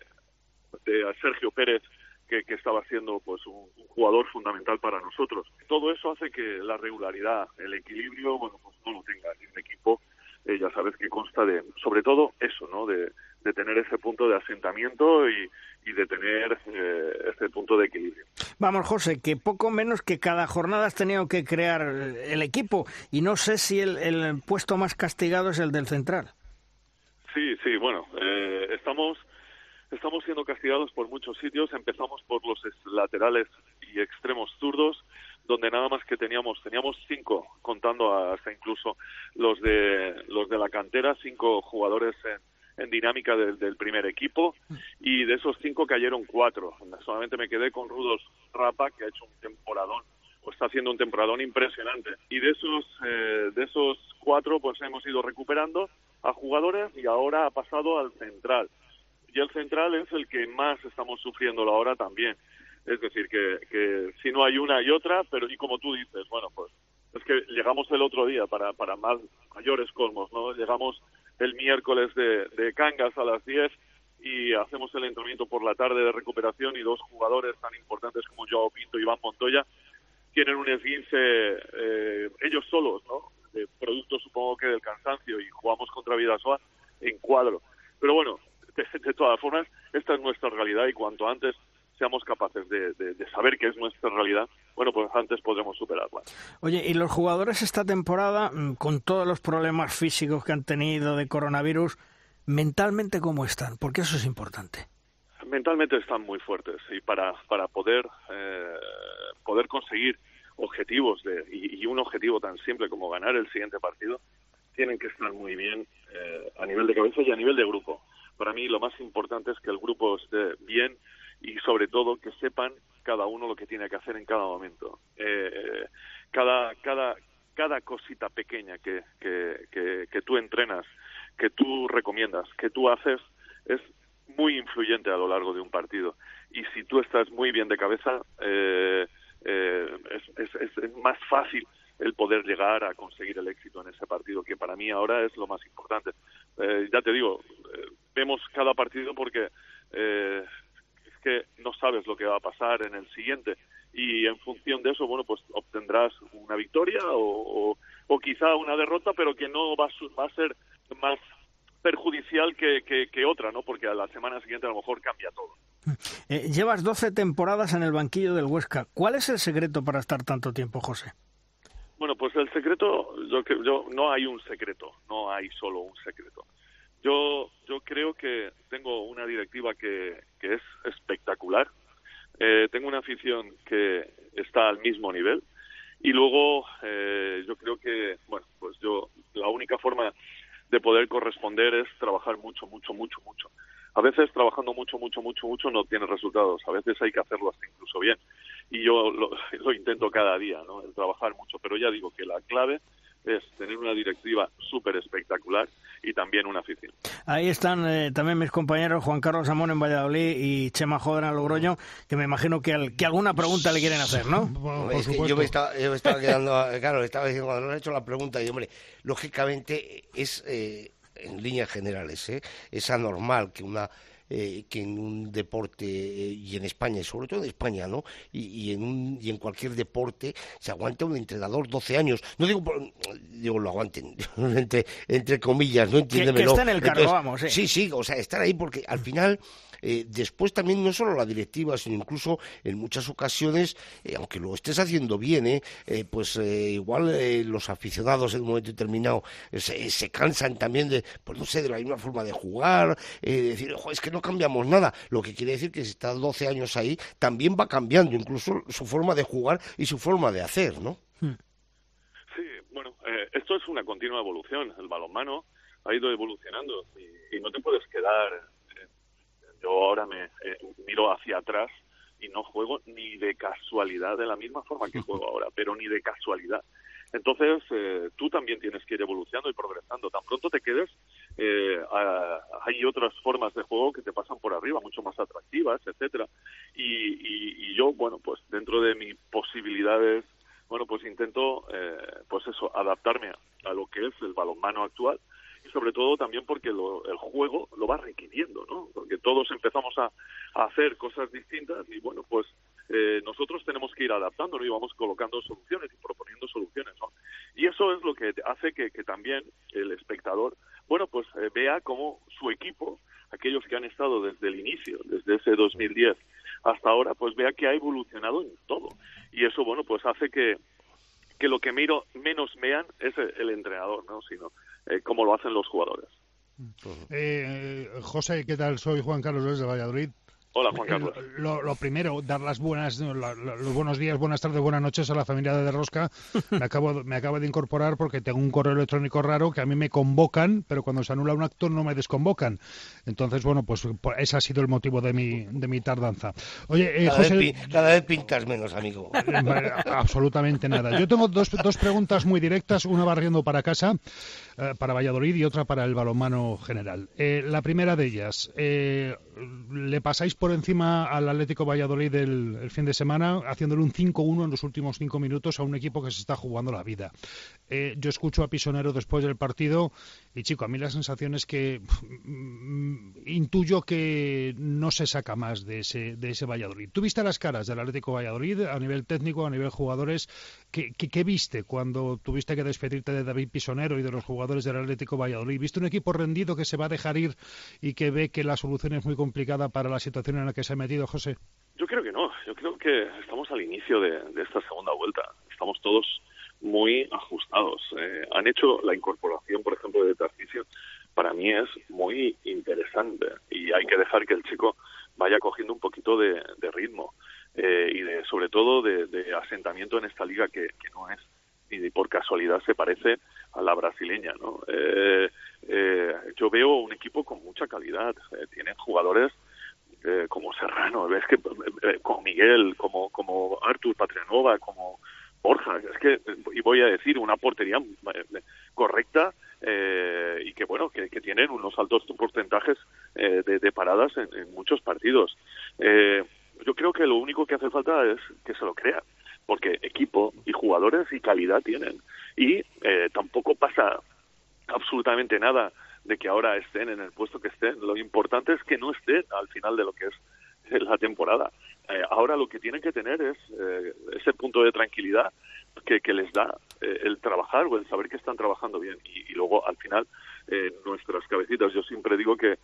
de Sergio Pérez que, que estaba siendo pues un, jugador fundamental para nosotros. Todo eso hace que la regularidad, el equilibrio, bueno, pues no lo tenga y un equipo eh, ya sabes que consta de, sobre todo eso, ¿no? De, de tener ese punto de asentamiento y, y de tener eh, ese punto de equilibrio. Vamos, José, que poco menos que cada jornada has tenido que crear el equipo y no sé si el, el puesto más castigado es el del central. Sí, sí, bueno, eh, estamos estamos siendo castigados por muchos sitios. Empezamos por los es- laterales y extremos zurdos, donde nada más que teníamos teníamos cinco, contando hasta incluso los de los de la cantera, cinco jugadores en, dinámica del primer equipo, y de esos cinco cayeron cuatro. Solamente me quedé con Rudos Rapa, que ha hecho un temporadón o está haciendo un temporadón impresionante. Y de esos, eh, de esos cuatro, pues hemos ido recuperando a jugadores y ahora ha pasado al central. Y el central es el que más estamos sufriendo ahora también. Es decir, que, que si no hay una y otra, pero y como tú dices, bueno, pues es que llegamos el otro día para, para más mayores colmos, ¿no? Llegamos el miércoles de, de Cangas a las 10 y hacemos el entrenamiento por la tarde de recuperación y dos jugadores tan importantes como Joao Pinto y Iván Montoya tienen un esguince eh, ellos solos, ¿no? De producto supongo que del cansancio y jugamos contra Vidasoa en cuadro. Pero bueno, (laughs) de, de todas formas, esta es nuestra realidad y cuanto antes seamos capaces de, de, de saber que es nuestra realidad, bueno, pues antes podremos superarla. Oye, y los jugadores esta temporada, mm, con todos los problemas físicos que han tenido de coronavirus, mentalmente cómo están? Porque eso es importante. Mentalmente están muy fuertes y para para poder eh, poder conseguir objetivos de y, un objetivo tan simple como ganar el siguiente partido tienen que estar muy bien eh, a nivel de cabeza y a nivel de grupo. Para mí lo más importante es que el grupo esté bien y sobre todo que sepan cada uno lo que tiene que hacer en cada momento. Eh, cada cada cada cosita pequeña que, que, que, que tú entrenas que tú recomiendas que tú haces es muy influyente a lo largo de un partido. Y si tú estás muy bien de cabeza, eh, eh, es, es, es, más fácil el poder llegar a conseguir el éxito en ese partido, que para mí ahora es lo más importante. Eh, ya te digo, eh, vemos cada partido porque eh, es que no sabes lo que va a pasar en el siguiente y en función de eso, bueno, pues obtendrás una victoria o, o, quizá una derrota, pero que no va a, va a ser más perjudicial que, que, que, otra, ¿no? Porque a la semana siguiente a lo mejor cambia todo. Eh, llevas 12 temporadas en el banquillo del Huesca. ¿Cuál es el secreto para estar tanto tiempo, José? Bueno, pues el secreto, yo, yo no hay un secreto, no hay solo un secreto. Yo, yo creo que tengo una directiva que, que es espectacular. Eh, tengo una afición que está al mismo nivel. Y luego, eh, yo creo que, bueno, pues yo, la única forma de poder corresponder es trabajar mucho, mucho, mucho, mucho. A veces trabajando mucho, mucho, mucho, mucho no tiene resultados. A veces hay que hacerlo hasta incluso bien. Y yo lo, (laughs) lo intento cada día, ¿no? El trabajar mucho. Pero ya digo que la clave es tener una directiva súper espectacular y también una afición. Ahí están eh, también mis compañeros Juan Carlos Amón en Valladolid y Chema Joder en Logroño, que me imagino que, al, que alguna pregunta le quieren hacer, ¿no? Bueno, es que yo me estaba, yo me estaba (laughs) quedando, claro, estaba diciendo, cuando nos ha hecho la pregunta, y hombre, lógicamente es, eh, en líneas generales, ¿eh? es anormal que una eh, que en un deporte eh, y en España, y sobre todo en España, ¿no? Y, y, en un, y en cualquier deporte se aguanta un entrenador 12 años. No digo, digo lo aguanten, (laughs) entre, entre comillas, ¿no? Entiéndemelo. Que, que está en el cargo, Entonces, vamos, ¿eh? Sí, sí, o sea, estar ahí porque al final eh, después también no solo la directiva, sino incluso en muchas ocasiones, eh, aunque lo estés haciendo bien, eh, eh pues eh, igual eh, los aficionados en un momento determinado se, se, cansan también de, pues no sé, de la misma forma de jugar, de decir, ojo, es que no cambiamos nada. Lo que quiere decir que si estás 12 años ahí, también va cambiando incluso su forma de jugar y su forma de hacer, ¿no? Hmm. Sí, bueno, esto es una continua evolución. El balonmano ha ido evolucionando y, y no te puedes quedar yo ahora me eh, miro hacia atrás y no juego ni de casualidad de la misma forma que juego ahora, (laughs) pero ni de casualidad. Entonces, eh, tú también tienes que ir evolucionando y progresando. Tan pronto te quedes, eh, a, hay otras formas de juego que te pasan por arriba, mucho más atractivas, etcétera. Y, y, y yo, bueno, pues dentro de mis posibilidades, bueno, pues intento, eh, pues eso, adaptarme a, a lo que es el balonmano actual sobre todo también porque lo, el juego lo va requiriendo, ¿no? Porque todos empezamos a, hacer cosas distintas y bueno, pues eh, nosotros tenemos que ir adaptándonos y vamos colocando soluciones y proponiendo soluciones, ¿no? Y eso es lo que hace que, que también el espectador, bueno, pues eh, vea cómo su equipo, aquellos que han estado desde el inicio, desde ese 2010 hasta ahora, pues vea que ha evolucionado en todo. Y eso, bueno, pues hace que, que lo que miro menos vean es el, el entrenador, ¿no? Sino eh, cómo lo hacen los jugadores. Eh, José, ¿qué tal? Soy Juan Carlos desde Valladolid. Hola, Juan Carlos. Lo, lo, primero, dar las buenas, la, la, los buenos días, buenas tardes, buenas noches a la familia de Rosca. Me acabo, me acabo de incorporar porque tengo un correo electrónico raro que a mí me convocan, pero cuando se anula un acto no me desconvocan. Entonces, bueno, pues ese ha sido el motivo de mi, de mi tardanza. Oye, eh, cada, José, vez, cada vez pintas menos, amigo. Absolutamente nada. Yo tengo dos, dos preguntas muy directas, una barriendo para casa, eh, para Valladolid y otra para el balonmano general. Eh, la primera de ellas, eh, ¿le pasáis por encima al Atlético Valladolid el, fin de semana, haciéndole un 5-1 en los últimos cinco minutos a un equipo que se está jugando la vida. Eh, yo escucho a Pisonero después del partido y, chico, a mí la sensación es que mmm, intuyo que no se saca más de ese, de ese Valladolid. ¿Tú viste las caras del Atlético Valladolid a nivel técnico, a nivel jugadores? ¿Qué, qué, qué viste cuando tuviste que despedirte de David Pisonero y de los jugadores del Atlético Valladolid? ¿Viste un equipo rendido que se va a dejar ir y que ve que la solución es muy complicada para la situación en la que se ha metido, José? Yo creo que no. Yo creo que estamos al inicio de, esta segunda vuelta. Estamos todos muy ajustados. Eh, han hecho la incorporación, por ejemplo, de Tarcisio. Para mí es muy interesante y hay que dejar que el chico vaya cogiendo un poquito de, de ritmo eh, y de, sobre todo de, de, asentamiento en esta liga que, que no es ni por casualidad se parece a la brasileña, ¿no? Eh, eh, yo veo un equipo con mucha calidad. Eh, tienen jugadores eh, como Serrano, ves que eh, como Miguel, como como Artur Patrianova, como Borja, es que, y voy a decir, una portería correcta y que, bueno, que, tienen unos altos porcentajes eh, de, paradas en, muchos partidos. Yo creo que lo único que hace falta es que se lo crean, porque equipo y jugadores y calidad tienen. Y tampoco pasa absolutamente nada de que ahora estén en el puesto que estén. Lo importante es que no estén al final de lo que es la temporada. Eh, ahora lo que tienen que tener es eh, ese punto de tranquilidad que, que les da eh, el trabajar o el saber que están trabajando bien. Y, luego, al final, nuestras cabecitas, yo siempre digo que,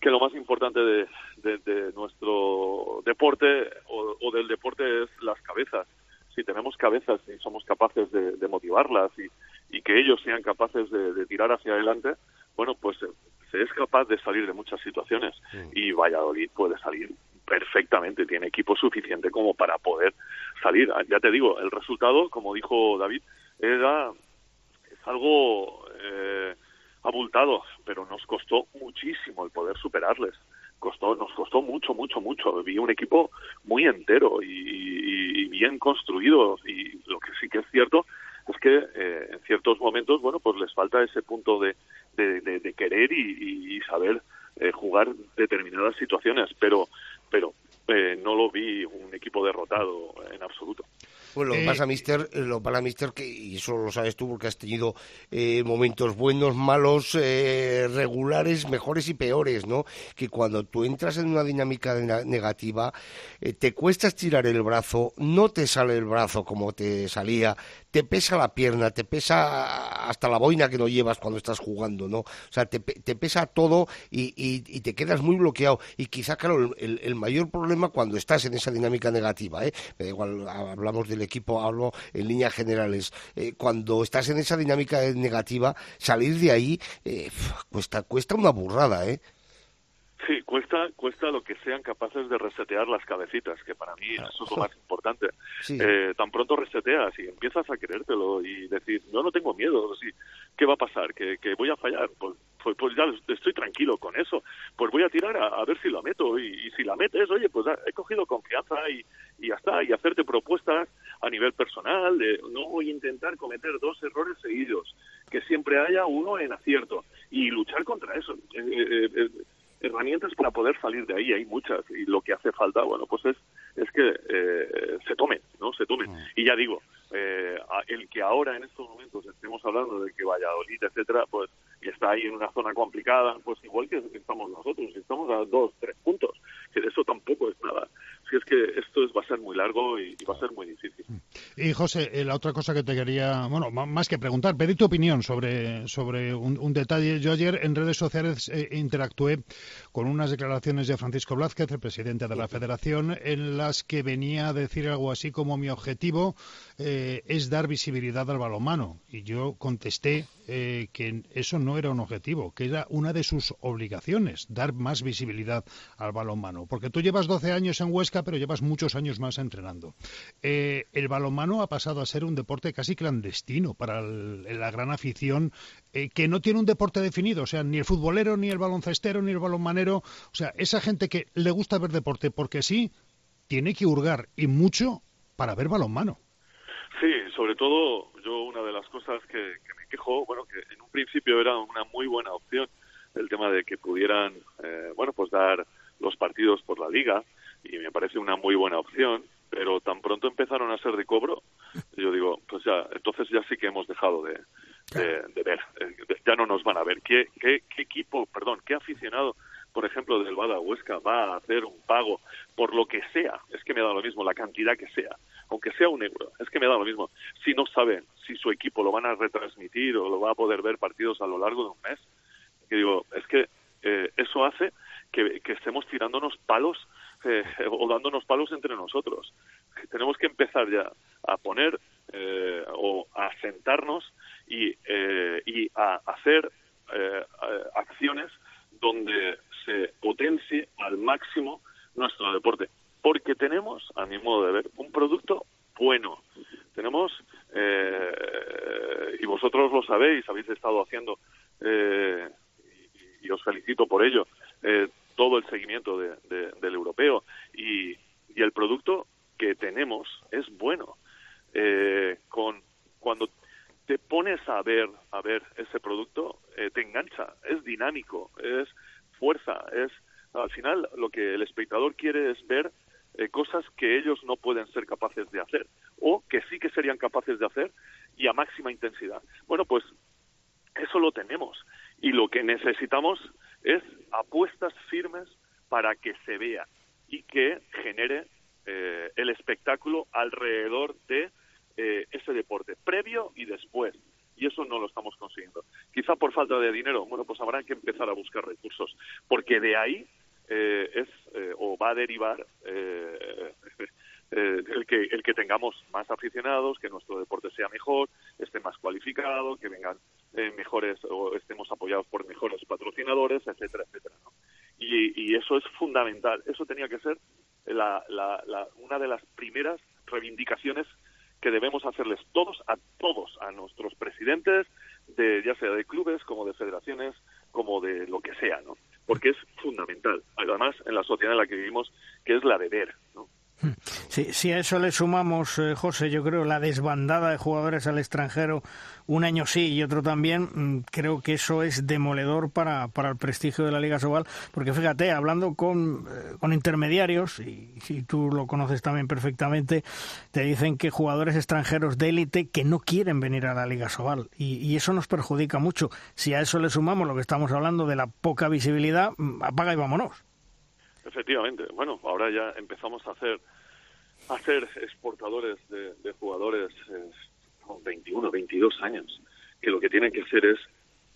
que lo más importante de, de, nuestro deporte o, o, del deporte es las cabezas. Si tenemos cabezas y somos capaces de, motivarlas y, y, que ellos sean capaces de, tirar hacia adelante, bueno, pues se es capaz de salir de muchas situaciones mm. y Valladolid puede salir perfectamente, tiene equipo suficiente como para poder salir. Ya te digo, el resultado, como dijo David, era es algo eh, abultado, pero nos costó muchísimo el poder superarles. Costó, nos costó mucho, mucho, mucho. Vi un equipo muy entero y, bien construido. Y lo que sí que es cierto es que eh, en ciertos momentos, bueno, pues les falta ese punto de, de, querer y, saber eh, jugar determinadas situaciones. Pero pero eh, no lo vi un equipo derrotado en absoluto. Pues lo que eh, pasa, Mister, eh, lo para Mister, que, y eso lo sabes tú porque has tenido eh, momentos buenos, malos, regulares, mejores y peores, ¿no? Que cuando tú entras en una dinámica negativa, te cuesta estirar el brazo, no te sale el brazo como te salía, te pesa la pierna, te pesa hasta la boina que no llevas cuando estás jugando, ¿no? O sea, te, pesa todo y, te quedas muy bloqueado. Y quizá, claro, el, el, mayor problema cuando estás en esa dinámica negativa, ¿eh? Me da igual, hablamos del equipo, hablo en líneas generales. Eh, cuando estás en esa dinámica negativa, salir de ahí eh, cuesta, cuesta una burrada, ¿eh? Sí, cuesta, cuesta lo que sean capaces de resetear las cabecitas, que para mí eso es lo más importante. Eh, tan pronto reseteas y empiezas a creértelo y decir, yo no tengo miedo, sí, ¿qué va a pasar? ¿Que, voy a fallar? Pues, pues, pues, ya estoy tranquilo con eso. Pues voy a tirar a, ver si la meto y, si la metes, oye, pues he cogido confianza y, y ya está, y hacerte propuestas a nivel personal de no voy a intentar cometer dos errores seguidos, que siempre haya uno en acierto y luchar contra eso. Eh, eh, herramientas para poder salir de ahí hay muchas y lo que hace falta bueno pues es es que eh, se tomen no se tomen. Mm. y ya digo eh, el que ahora en estos momentos estemos hablando de que Valladolid etcétera pues está ahí en una zona complicada pues igual que estamos nosotros estamos a dos tres puntos que de eso tampoco es nada si es que esto es, va a ser muy largo y, va a ser muy difícil. Y José, eh, la otra cosa que te quería, bueno, más que preguntar, pedir tu opinión sobre, sobre un, detalle. Yo ayer en redes sociales eh, interactué con unas declaraciones de Francisco Blázquez, el presidente de la Federación, en las que venía a decir algo así como mi objetivo eh, es dar visibilidad al balonmano. Y yo contesté que eso no era un objetivo, que era una de sus obligaciones, dar más visibilidad al balonmano. Porque tú llevas 12 años en Huesca pero llevas muchos años más entrenando. Eh, el balonmano ha pasado a ser un deporte casi clandestino para la gran afición eh, que no tiene un deporte definido, o sea, ni el futbolero, ni el baloncestero, ni el balonmanero, o sea, esa gente que le gusta ver deporte porque sí, tiene que hurgar y mucho para ver balonmano. Sí, sobre todo yo una de las cosas que, quejo, bueno, que en un principio era una muy buena opción el tema de que pudieran, eh, bueno, pues dar los partidos por la liga, y me parece una muy buena opción, pero tan pronto empezaron a ser de cobro, yo digo, pues ya, entonces ya sí que hemos dejado de, de, ver, eh, ya no nos van a ver. ¿Qué, qué, equipo, perdón, qué aficionado, por ejemplo, del Bada Huesca va a hacer un pago por lo que sea? Es que me da lo mismo, la cantidad que sea, aunque sea un euro, es que me da lo mismo. Si no saben si su equipo lo van a retransmitir o lo va a poder ver partidos a lo largo de un mes, que digo, es que eh, eso hace que, que estemos tirándonos palos eh, o dándonos palos entre nosotros. Tenemos que empezar ya a poner eh, o a sentarnos y, eh, y a hacer acciones donde se potencie al máximo nuestro deporte. Porque tenemos, a mi modo de ver, un producto bueno. Tenemos, y vosotros lo sabéis, habéis estado haciendo, y, y, os felicito por ello, todo el seguimiento del europeo y, el producto que tenemos es bueno. Eh, a ver a ver ese producto eh, te engancha es dinámico es fuerza es al final que el espectador quiere es ver eh, cosas que ellos no pueden ser capaces de hacer o que sí que serían capaces de hacer y a máxima intensidad. Bueno pues eso lo tenemos y lo que necesitamos es apuestas firmes para que se vea y que genere eh, el espectáculo alrededor de eh, ese deporte, previo y después. Y eso no lo estamos consiguiendo. Quizá por falta de dinero, bueno, pues habrá que empezar a buscar recursos, porque de ahí eh, es o va a derivar el que el que tengamos más aficionados, que nuestro deporte sea mejor, esté más cualificado, que vengan mejores o estemos apoyados por mejores patrocinadores, etcétera, etcétera. Y, y, eso es fundamental. Eso tenía que ser la, la, una de las primeras reivindicaciones que debemos hacerles todos a todos a nuestros presidentes de ya sea de clubes como de federaciones como de lo que sea no porque es fundamental además en la sociedad en la que vivimos que es la de ver no Sí, si a eso le sumamos, eh, José, yo creo la desbandada de jugadores al extranjero, un año sí y otro también, mm, creo que eso es demoledor para, para el prestigio de la Liga Sobal, porque fíjate, hablando con, eh, con intermediarios, y si tú lo conoces también perfectamente, te dicen que jugadores extranjeros de élite que no quieren venir a la Liga Sobal, y, y eso nos perjudica mucho. Si a eso le sumamos lo que estamos hablando de la poca visibilidad, mm, apaga y vámonos. Efectivamente. Bueno, ahora ya empezamos a hacer a ser exportadores de, de jugadores eh, con 21, 22 años, que lo que tienen que hacer es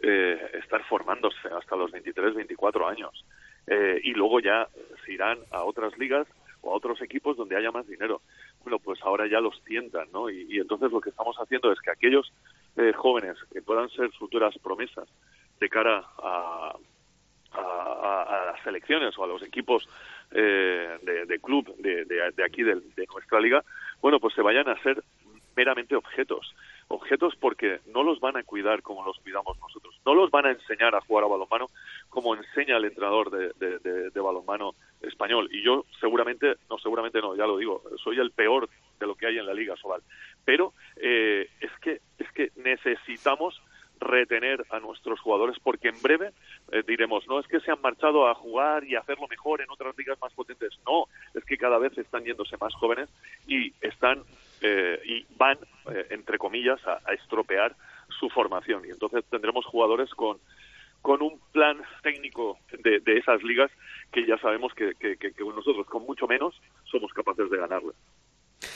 eh, estar formándose hasta los 23, 24 años. Eh, y luego ya se irán a otras ligas o a otros equipos donde haya más dinero. Bueno, pues ahora ya los tientan, ¿no? Y, y entonces lo que estamos haciendo es que aquellos eh, jóvenes que puedan ser futuras promesas de cara a, a, las selecciones o a los equipos eh, de, club de, de, aquí de, nuestra liga, bueno, pues se vayan a ser meramente objetos. Objetos porque no los van a cuidar como los cuidamos nosotros. No los van a enseñar a jugar a balonmano como enseña el entrenador de, balonmano español. Y yo seguramente, no, seguramente no, ya lo digo, soy el peor de lo que hay en la Liga Sobal. Pero eh, es que es que necesitamos retener a nuestros jugadores porque en breve eh, diremos no es que se han marchado a jugar y hacerlo mejor en otras ligas más potentes no es que cada vez están yéndose más jóvenes y están eh, y van eh, entre comillas a, estropear su formación y entonces tendremos jugadores con con un plan técnico de, de esas ligas que ya sabemos que, que, que nosotros con mucho menos somos capaces de ganarle.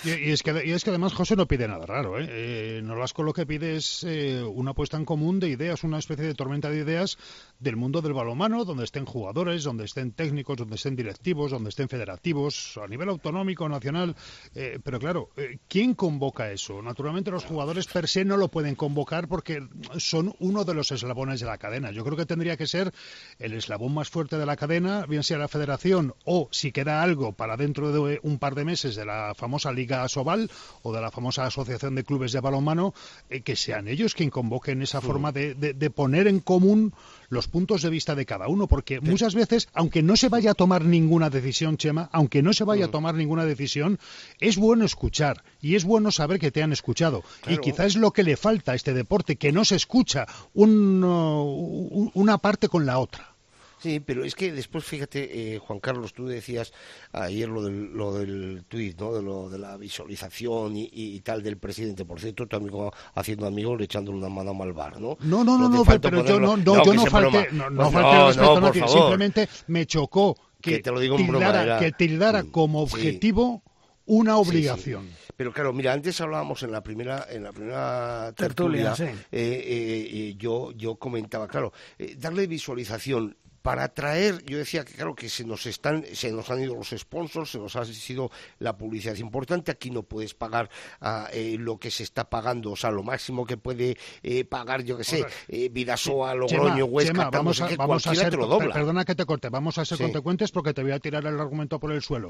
Y, es que, es que además José no pide nada raro. ¿eh? eh Nolasco lo que pide es eh, una puesta en común de ideas, una especie de tormenta de ideas del mundo del balonmano, donde estén jugadores, donde estén técnicos, donde estén directivos, donde estén federativos, a nivel autonómico, nacional. Eh, pero claro, ¿quién convoca eso? Naturalmente los jugadores per se no lo pueden convocar porque son uno de los eslabones de la cadena. Yo creo que tendría que ser el eslabón más fuerte de la cadena, bien sea la federación o si queda algo para dentro de un par de meses de la famosa Liga Sobal o de la famosa Asociación de Clubes de Balonmano, eh, que sean ellos quien convoquen esa forma de, poner en común los puntos de vista de cada uno, porque muchas veces, aunque no se vaya a tomar ninguna decisión, Chema, aunque no se vaya a tomar ninguna decisión, es bueno escuchar y es bueno saber que te han escuchado. Y quizás es lo que le falta a este deporte, que no se escucha una parte con la otra. Sí, pero es que después, fíjate, eh, Juan Carlos, tú decías ayer lo del, lo del tuit, ¿no? De, lo, de la visualización y, tal del presidente. Por cierto, tu amigo haciendo amigos echándole una mano al bar, ¿no? No, no, no, no, pero yo no, no, yo no falté, no, no, falté respeto a nadie, simplemente me chocó que, te lo digo tildara, que tildara como objetivo una obligación. Pero claro, mira, antes hablábamos en la primera en la primera tertulia, eh, eh, yo yo comentaba, claro, darle visualización para atraer, yo decía que claro que se nos están, se nos han ido los sponsors, se nos ha sido la publicidad importante, aquí no puedes pagar ah, eh, lo que se está pagando, o sea, lo máximo que puede eh, pagar, yo que sé, eh, Vidasoa, Logroño, Huesca, vamos a, vamos a ser, perdona que te corte, vamos a ser consecuentes porque te voy a tirar el argumento por el suelo.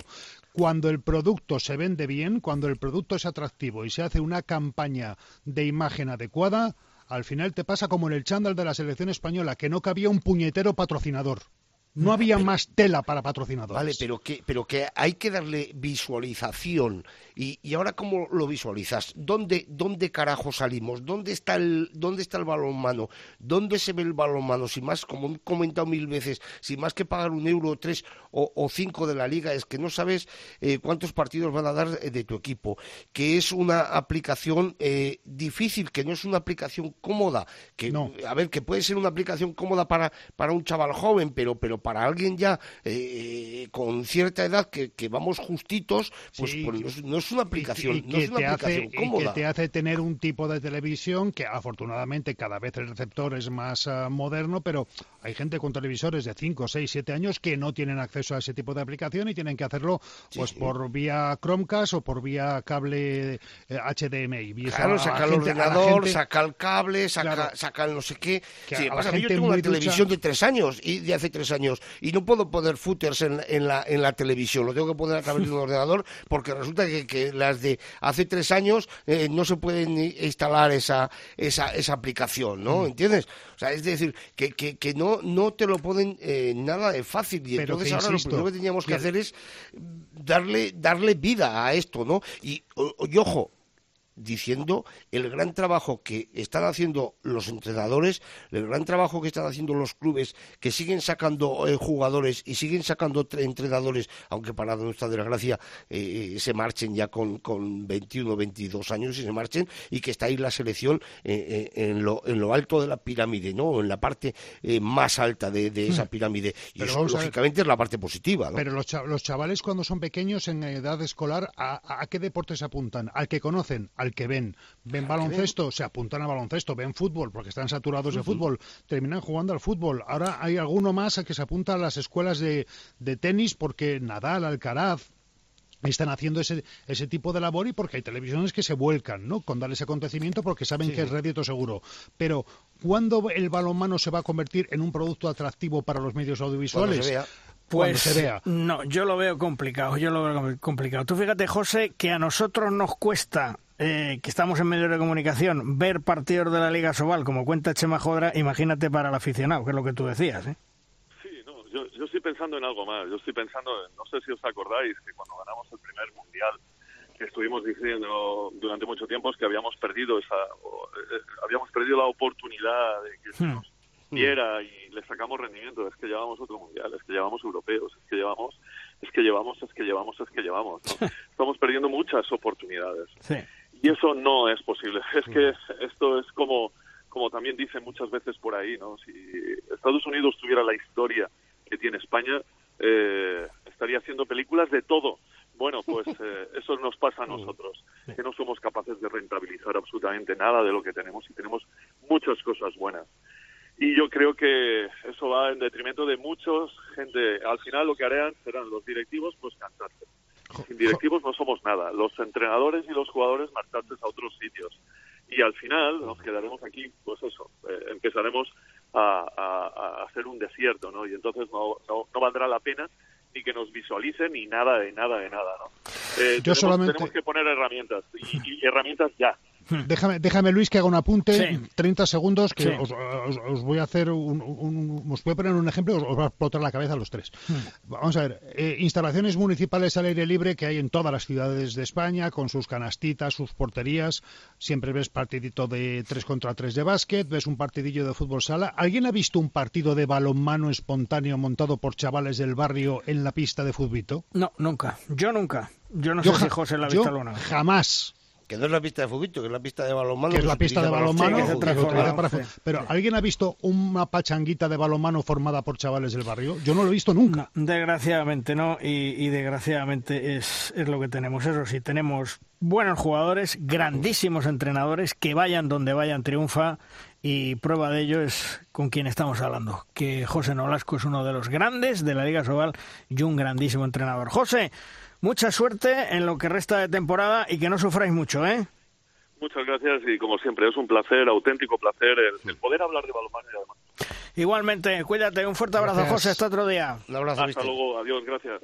Cuando el producto se vende bien, cuando el producto es atractivo y se hace una campaña de imagen adecuada, al final te pasa como en el chándal de la selección española, que no cabía un puñetero patrocinador. No había más tela para patrocinadores. Vale, pero que, pero que hay que darle visualización. Y, y ahora, ¿cómo lo visualizas? ¿Dónde, ¿Dónde carajo salimos? ¿Dónde está el, dónde está el balonmano? ¿Dónde se ve el balonmano? Si más, como he comentado mil veces, si más que pagar un euro, tres o, o cinco de la liga, es que no sabes eh, cuántos partidos van a dar eh, de tu equipo. Que es una aplicación eh, difícil, que no es una aplicación cómoda. Que, No. A ver, que puede ser una aplicación cómoda para, para un chaval joven, pero, pero para alguien ya eh, con cierta edad que, que vamos justitos, pues, Sí. pues no, es, no es una aplicación, y, no es una te hace, aplicación y que cómoda. te hace tener un tipo de televisión que afortunadamente cada vez el receptor es más ah, moderno, pero hay gente con televisores de 5, 6, 7 años que no tienen acceso a ese tipo de aplicación y tienen que hacerlo pues por vía Chromecast o por vía cable eh, HDMI. Y Claro, saca el gente- ordenador, gente- saca el cable, saca, Claro. saca el no sé qué. Que Sí, a la además, a mí yo tengo una ducha- televisión de tres años y de hace tres años y no puedo poner footers en, en la, en la televisión. Lo tengo que poner a través de un ordenador porque resulta que, que las de hace tres años eh, no se pueden instalar esa, esa, esa aplicación, ¿no? Mm. ¿Entiendes? O sea, es decir, que, que, que no, no te lo ponen eh, nada de fácil y Pero entonces ahora insisto, lo primero que teníamos que hacer es darle, darle vida a esto, ¿no? Y ojo, diciendo el gran trabajo que están haciendo los entrenadores, el gran trabajo que están haciendo los clubes, que siguen sacando eh, jugadores y siguen sacando tre- entrenadores, aunque para nuestra desgracia eh, se marchen ya con, con 21, 22 años y se marchen, y que está ahí la selección eh, eh, en, lo, en lo alto de la pirámide, ¿no? En la parte eh, más alta de, de esa pirámide. Y Pero eso, lógicamente, es la parte positiva, ¿no? Pero los, cha- los chavales cuando son pequeños en edad escolar, ¿a, a qué deportes se apuntan? ¿Al que conocen? ¿Al que ven? ¿Ven baloncesto? Se apuntan a baloncesto. ¿Ven fútbol? Porque están saturados de fútbol. Terminan jugando al fútbol. Ahora hay alguno más que se apunta a las escuelas de, de tenis porque Nadal, Alcaraz, están haciendo ese, ese tipo de labor y porque hay televisiones que se vuelcan ¿no? con dar ese acontecimiento porque saben que es rédito seguro. Pero, ¿cuándo el balonmano se va a convertir en un producto atractivo para los medios audiovisuales? Pues se vea. no, yo lo veo complicado, yo lo veo complicado. Tú fíjate, José, que a nosotros nos cuesta, eh, que estamos en medios de comunicación, ver partidos de la Liga Sobal, como cuenta Chema Jodra, imagínate para el aficionado, que es lo que tú decías, ¿eh? Sí, no, yo, yo estoy pensando en algo más. Yo estoy pensando, en- no sé si os acordáis, que cuando ganamos el primer mundial, que estuvimos diciendo durante mucho tiempo es que habíamos perdido esa, o, eh, habíamos perdido la oportunidad de que se Hmm. nos diera y le sacamos rendimiento. Es que llevamos otro mundial, es que llevamos europeos, es que llevamos, es que llevamos, es que llevamos, es que llevamos. ¿no? (laughs) Estamos perdiendo muchas oportunidades. Sí. Y eso no es posible. (laughs) Es que esto es como, como también dicen muchas veces por ahí, ¿no? Si Estados Unidos tuviera la historia que tiene España, eh, estaría haciendo películas de todo. Bueno, pues (laughs) eh, eso nos pasa a nosotros, que no somos capaces de rentabilizar absolutamente nada de lo que tenemos y tenemos muchas cosas buenas. Y yo creo que eso va en detrimento de muchos gente. Al final lo que harán serán los directivos, pues cansarse. Sin directivos no somos nada. Los entrenadores y los jugadores marcharse a otros sitios. Y al final nos quedaremos aquí, pues eso, eh, empezaremos a, a- a hacer un desierto, ¿no? Y entonces no, no, no valdrá la pena ni que nos visualicen ni nada de nada de nada, ¿no? Eh, Yo tenemos, solamente- tenemos que poner herramientas y, y herramientas ya. Déjame, déjame, Luis, que haga un apunte, Sí. 30 segundos, que Sí. os, os- os voy a hacer un, un- os voy a poner un ejemplo, os, os va a explotar la cabeza a los tres. Vamos a ver, eh, instalaciones municipales al aire libre que hay en todas las ciudades de España, con sus canastitas, sus porterías, siempre ves partidito de 3 contra 3 de básquet, ves un partidillo de fútbol sala. ¿Alguien ha visto un partido de balonmano espontáneo montado por chavales del barrio en la pista de futbito? No, nunca. Yo nunca. Yo no Yo sé si José la ha visto jamás. Que no es la pista de fútbol, que es la pista de balonmano. que es la pista de para balonmano. para Pero ¿alguien ha visto una pachanguita de balonmano formada por chavales del barrio? Yo no lo he visto nunca. No, desgraciadamente no, y, y desgraciadamente es, es lo que tenemos. Eso sí, tenemos buenos jugadores, grandísimos entrenadores, que vayan donde vayan triunfa, y prueba de ello es con quien estamos hablando, que José Nolasco es uno de los grandes de la Liga Sobal y un grandísimo entrenador. José, mucha suerte en lo que resta de temporada y que no sufráis mucho, ¿eh? Muchas gracias y como siempre es un placer, auténtico placer el, el poder hablar de balonmano y además. Igualmente, cuídate, un fuerte abrazo, Gracias. José, hasta otro día. Un abrazo, Hasta luego, adiós, gracias.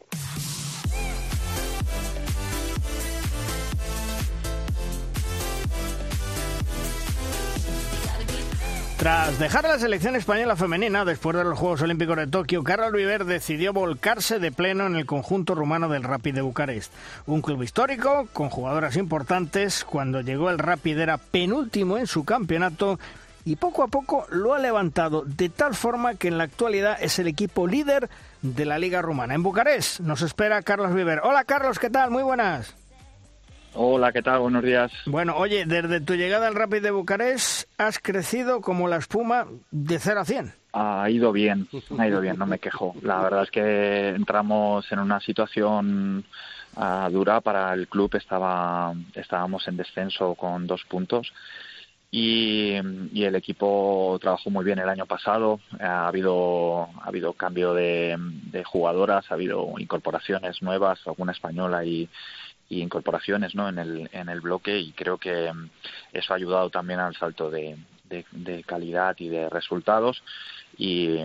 Tras dejar la selección española femenina después de los Juegos Olímpicos de Tokio, Carlos Viver decidió volcarse de pleno en el conjunto rumano del Rapid de Bucarest. Un club histórico, con jugadoras importantes, cuando llegó el Rapid era penúltimo en su campeonato y poco a poco lo ha levantado de tal forma que en la actualidad es el equipo líder de la Liga Rumana. En Bucarest nos espera Carlos Viver. Hola Carlos, ¿qué tal? Muy buenas. Hola, ¿qué tal? Buenos días. Bueno, oye, desde tu llegada al Rapid de Bucarest has crecido como la espuma de 0 a 100. Ha ido bien, ha ido bien, no me quejo. La verdad es que entramos en una situación uh, dura para el club. Estaba, estábamos en descenso con dos puntos y, y, el equipo trabajó muy bien el año pasado. Ha habido, ha habido cambio de, de jugadoras, ha habido incorporaciones nuevas, alguna española y, y incorporaciones ¿no? en, el, en el bloque y creo que mm, eso ha ayudado también al salto de, de, calidad y de resultados y,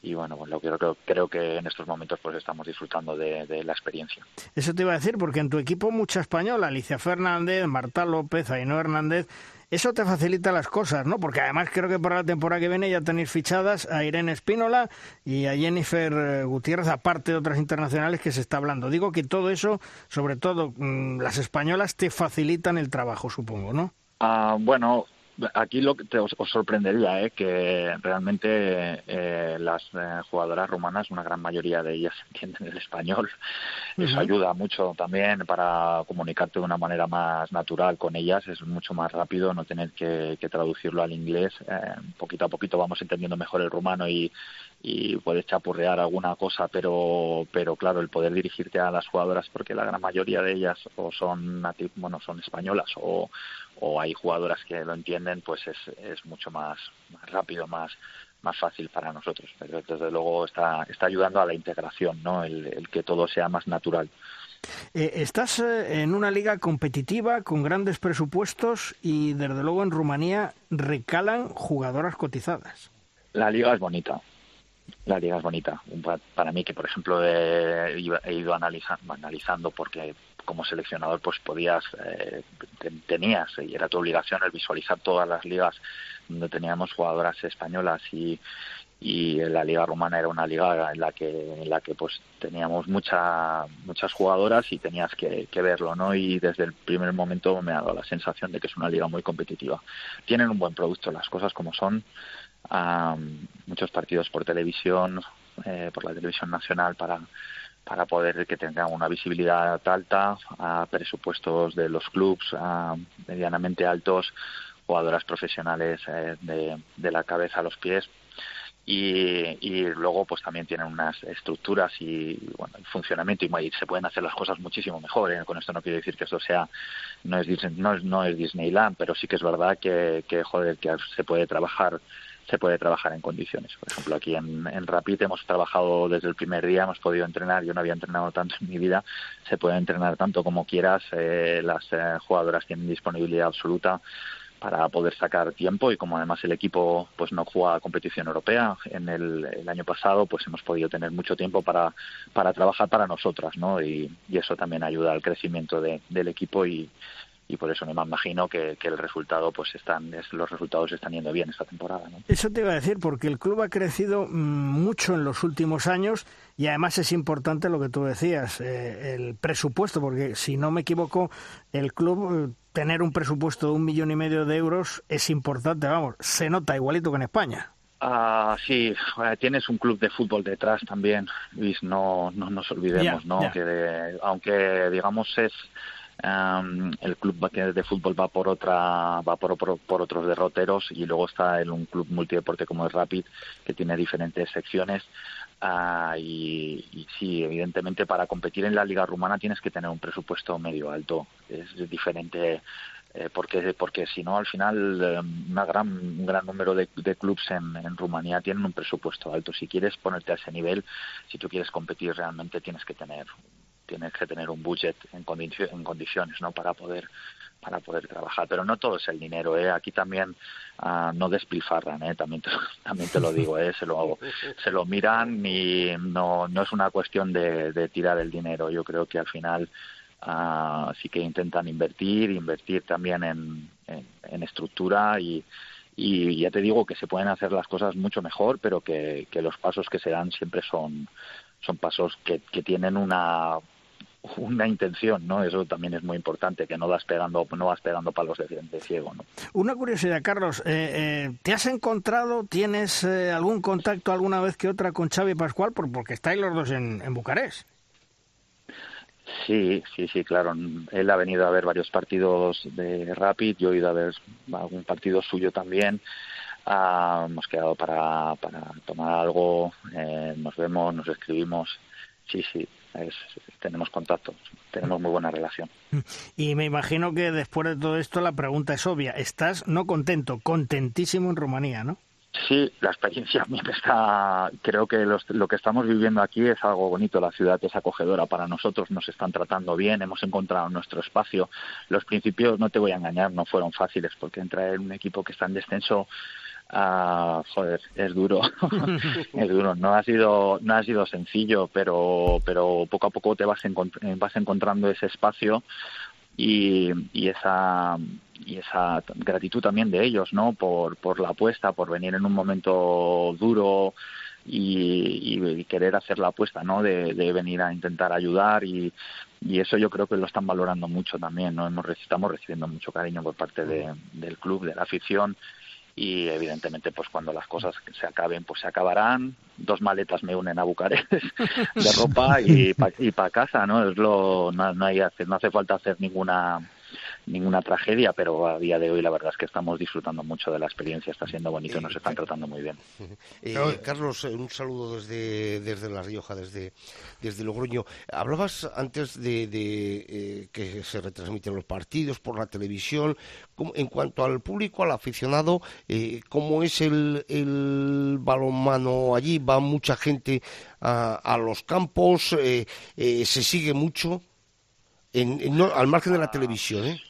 y bueno, pues lo creo, creo que en estos momentos pues estamos disfrutando de, de, la experiencia. Eso te iba a decir, porque en tu equipo mucha española, Alicia Fernández, Marta López, Ainhoa Hernández, eso te facilita las cosas, ¿no? Porque además creo que para la temporada que viene ya tenéis fichadas a Irene Espínola y a Jennifer eh, Gutiérrez, aparte de otras internacionales que se está hablando. Digo que todo eso, sobre todo mmm, las españolas, te facilitan el trabajo, supongo, ¿no? Uh, bueno, aquí lo que te, os, os, sorprendería ¿eh? que realmente eh, las eh, jugadoras rumanas, una gran mayoría de ellas (laughs) entienden el español. Uh -huh. Eso ayuda mucho también para comunicarte de una manera más natural con ellas. Es mucho más rápido no tener que, que traducirlo al inglés. Eh, poquito a poquito vamos entendiendo mejor el rumano y, y puedes chapurrear alguna cosa, pero, pero claro, el poder dirigirte a las jugadoras, porque la gran mayoría de ellas o son bueno, son españolas o, o hay jugadoras que lo entienden, pues es, es mucho más, más rápido, más, más fácil para nosotros. Pero desde luego está, está ayudando a la integración, ¿no? El, el que todo sea más natural. Eh, estás eh, en una liga competitiva con grandes presupuestos y desde luego en Rumanía recalan jugadoras cotizadas. La liga es bonita, la liga es bonita. Para mí, que por ejemplo he, ido analizando, analizando porque como seleccionador pues podías, eh, tenías, y era tu obligación el visualizar todas las ligas donde teníamos jugadoras españolas y, y la liga rumana era una liga en la que en la que pues teníamos mucha, muchas jugadoras y tenías que, que, verlo no y desde el primer momento me ha dado la sensación de que es una liga muy competitiva tienen un buen producto las cosas como son um, muchos partidos por televisión eh, por la televisión nacional para para poder que tengan una visibilidad alta a presupuestos de los clubs medianamente altos jugadoras profesionales eh, de, de la cabeza a los pies y, y, luego pues también tienen unas estructuras y bueno funcionamiento y se pueden hacer las cosas muchísimo mejor ¿eh? con esto no quiero decir que esto sea no es no es, no es Disneyland pero sí que es verdad que joder que se puede trabajar se puede trabajar en condiciones. Por ejemplo, aquí en, en Rapid hemos trabajado desde el primer día, hemos podido entrenar, yo no había entrenado tanto en mi vida, se puede entrenar tanto como quieras, eh, las eh, jugadoras tienen disponibilidad absoluta para poder sacar tiempo y como además el equipo pues no juega competición europea en el, el, año pasado pues hemos podido tener mucho tiempo para para trabajar para nosotras no y, y eso también ayuda al crecimiento de, del equipo y, y por eso me imagino que, que el resultado pues están es, los resultados están yendo bien esta temporada ¿no? eso te iba a decir porque el club ha crecido mucho en los últimos años y además es importante lo que tú decías eh, el presupuesto porque si no me equivoco el club eh, tener un presupuesto de un millón y medio de euros es importante vamos se nota igualito que en España Ah, sí, tienes un club de fútbol detrás también, Luis, no, no nos olvidemos, yeah, ¿no? Yeah. Que aunque digamos es Um, el club de fútbol va por otra va por, por, por, otros derroteros y luego está el, un club multideporte como el Rapid que tiene diferentes secciones. Uh, y, sí evidentemente para competir en la liga rumana tienes que tener un presupuesto medio alto. Es diferente eh, porque porque si no al final eh, una gran un gran número de, de clubs en, en Rumanía tienen un presupuesto alto. Si quieres ponerte a ese nivel si tú quieres competir realmente tienes que tener tienes que tener un budget en, condicio en condiciones no para poder para poder trabajar. Pero no todo es el dinero eh aquí también uh, no despilfarran eh también te, (laughs) también te lo digo eh se lo se lo miran y no no es una cuestión de, de tirar el dinero. Yo creo que al final uh, sí que intentan invertir invertir también en, estructura y y ya te digo que se pueden hacer las cosas mucho mejor, pero que los pasos que se dan siempre son, son pasos que, que tienen una una intención, ¿no? Eso también es muy importante, que no vas pegando, no vas pegando palos de, de ciego, ¿no? Una curiosidad, Carlos, eh, eh, ¿te has encontrado, tienes eh, algún contacto alguna vez que otra con Xavi Pascual? Porque estáis los dos en, en Bucarest. Sí, sí, sí, claro. Él ha venido a ver varios partidos de Rapid, yo he ido a ver algún partido suyo también. Ah, hemos quedado para, para tomar algo, eh, nos vemos, nos escribimos. Sí, sí, es, tenemos contacto, tenemos muy buena relación. Y me imagino que después de todo esto la pregunta es obvia. Estás no contento, contentísimo en Rumanía, ¿no? Sí, la experiencia a mí me está. Creo que lo que estamos viviendo aquí es algo bonito. La ciudad es acogedora para nosotros, nos están tratando bien, hemos encontrado nuestro espacio. Los principios, no te voy a engañar, no fueron fáciles porque entrar en un equipo que está en descenso Ah, joder, es duro, (laughs) (laughs) es duro. No ha sido, no ha sido sencillo, pero, pero poco a poco te vas, vas encontrando ese espacio y, y esa y esa gratitud también de ellos, ¿no? Por, por la apuesta, por venir en un momento duro y, y querer hacer la apuesta, ¿no? De, de, venir a intentar ayudar y, y eso yo creo que lo están valorando mucho también, ¿no? Hemos, estamos recibiendo mucho cariño por parte de, del club, de la afición y evidentemente pues cuando las cosas se acaben pues se acabarán. Dos maletas me unen a Bucarest (laughs) de ropa y (laughs) para y pa casa no es lo no, no hay no hace falta hacer ninguna ninguna tragedia, pero a día de hoy la verdad es que estamos disfrutando mucho de la experiencia, está siendo bonito nos están tratando muy bien. (laughs) Eh, Carlos, un saludo desde, desde La Rioja, desde, desde Logroño. Hablabas antes de, de eh, que se retransmiten los partidos por la televisión. En cuanto al público, al aficionado, eh, ¿cómo es el, el balonmano allí? ¿Va mucha gente a, a los campos? Eh, eh, ¿Se sigue mucho? En, en, no, al margen de la televisión, ¿eh?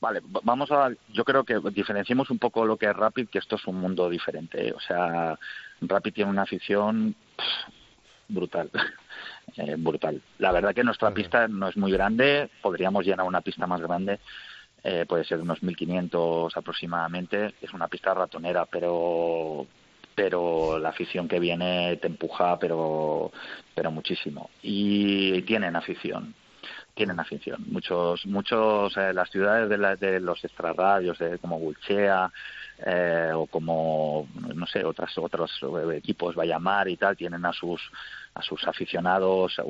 Vale, vamos a. Yo creo que diferenciemos un poco lo que es Rapid, que esto es un mundo diferente. O sea, Rapid tiene una afición pff, brutal. (laughs) eh, brutal. La verdad que nuestra pista no es muy grande, podríamos llenar una pista más grande, eh, puede ser unos 1.500 aproximadamente. Es una pista ratonera, pero pero la afición que viene te empuja, pero pero muchísimo. Y tienen afición tienen afición. Muchos, muchos, eh, las ciudades de, la, de los extrarradios, de, como Gulchea eh, o como, no sé, otras, otros equipos, Vallamar y tal, tienen a sus a sus aficionados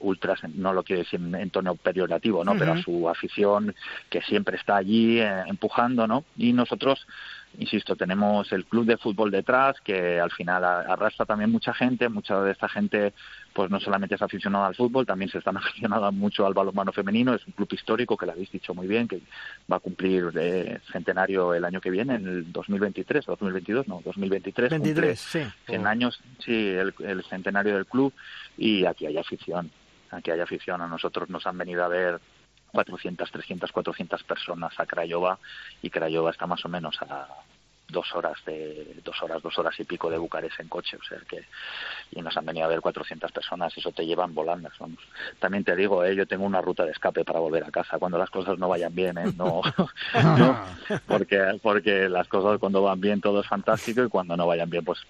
ultras, no lo quiero decir en, tono peyorativo, ¿no? Uh -huh. Pero a su afición que siempre está allí eh, empujando, ¿no? Y nosotros insisto, tenemos el club de fútbol detrás que al final arrastra también mucha gente, mucha de esta gente pues no solamente es aficionada al fútbol, también se están (laughs) aficionados mucho al balonmano femenino, es un club histórico que lo habéis dicho muy bien, que va a cumplir eh, centenario el año que viene, en el 2023 o 2022, no, 2023. 23, sí. 100 años, sí, el, el centenario del club y aquí hay afición, aquí hay afición, a nosotros nos han venido a ver 400, 300, 400 personas a Craiova y Craiova está más o menos a dos horas de dos horas dos horas y pico de Bucarest en coche o sea que y nos han venido a ver 400 personas eso te llevan volando vamos también te digo ¿eh? yo tengo una ruta de escape para volver a casa cuando las cosas no vayan bien ¿eh? no, (laughs) (laughs) no porque porque las cosas cuando van bien todo es fantástico y cuando no vayan bien pues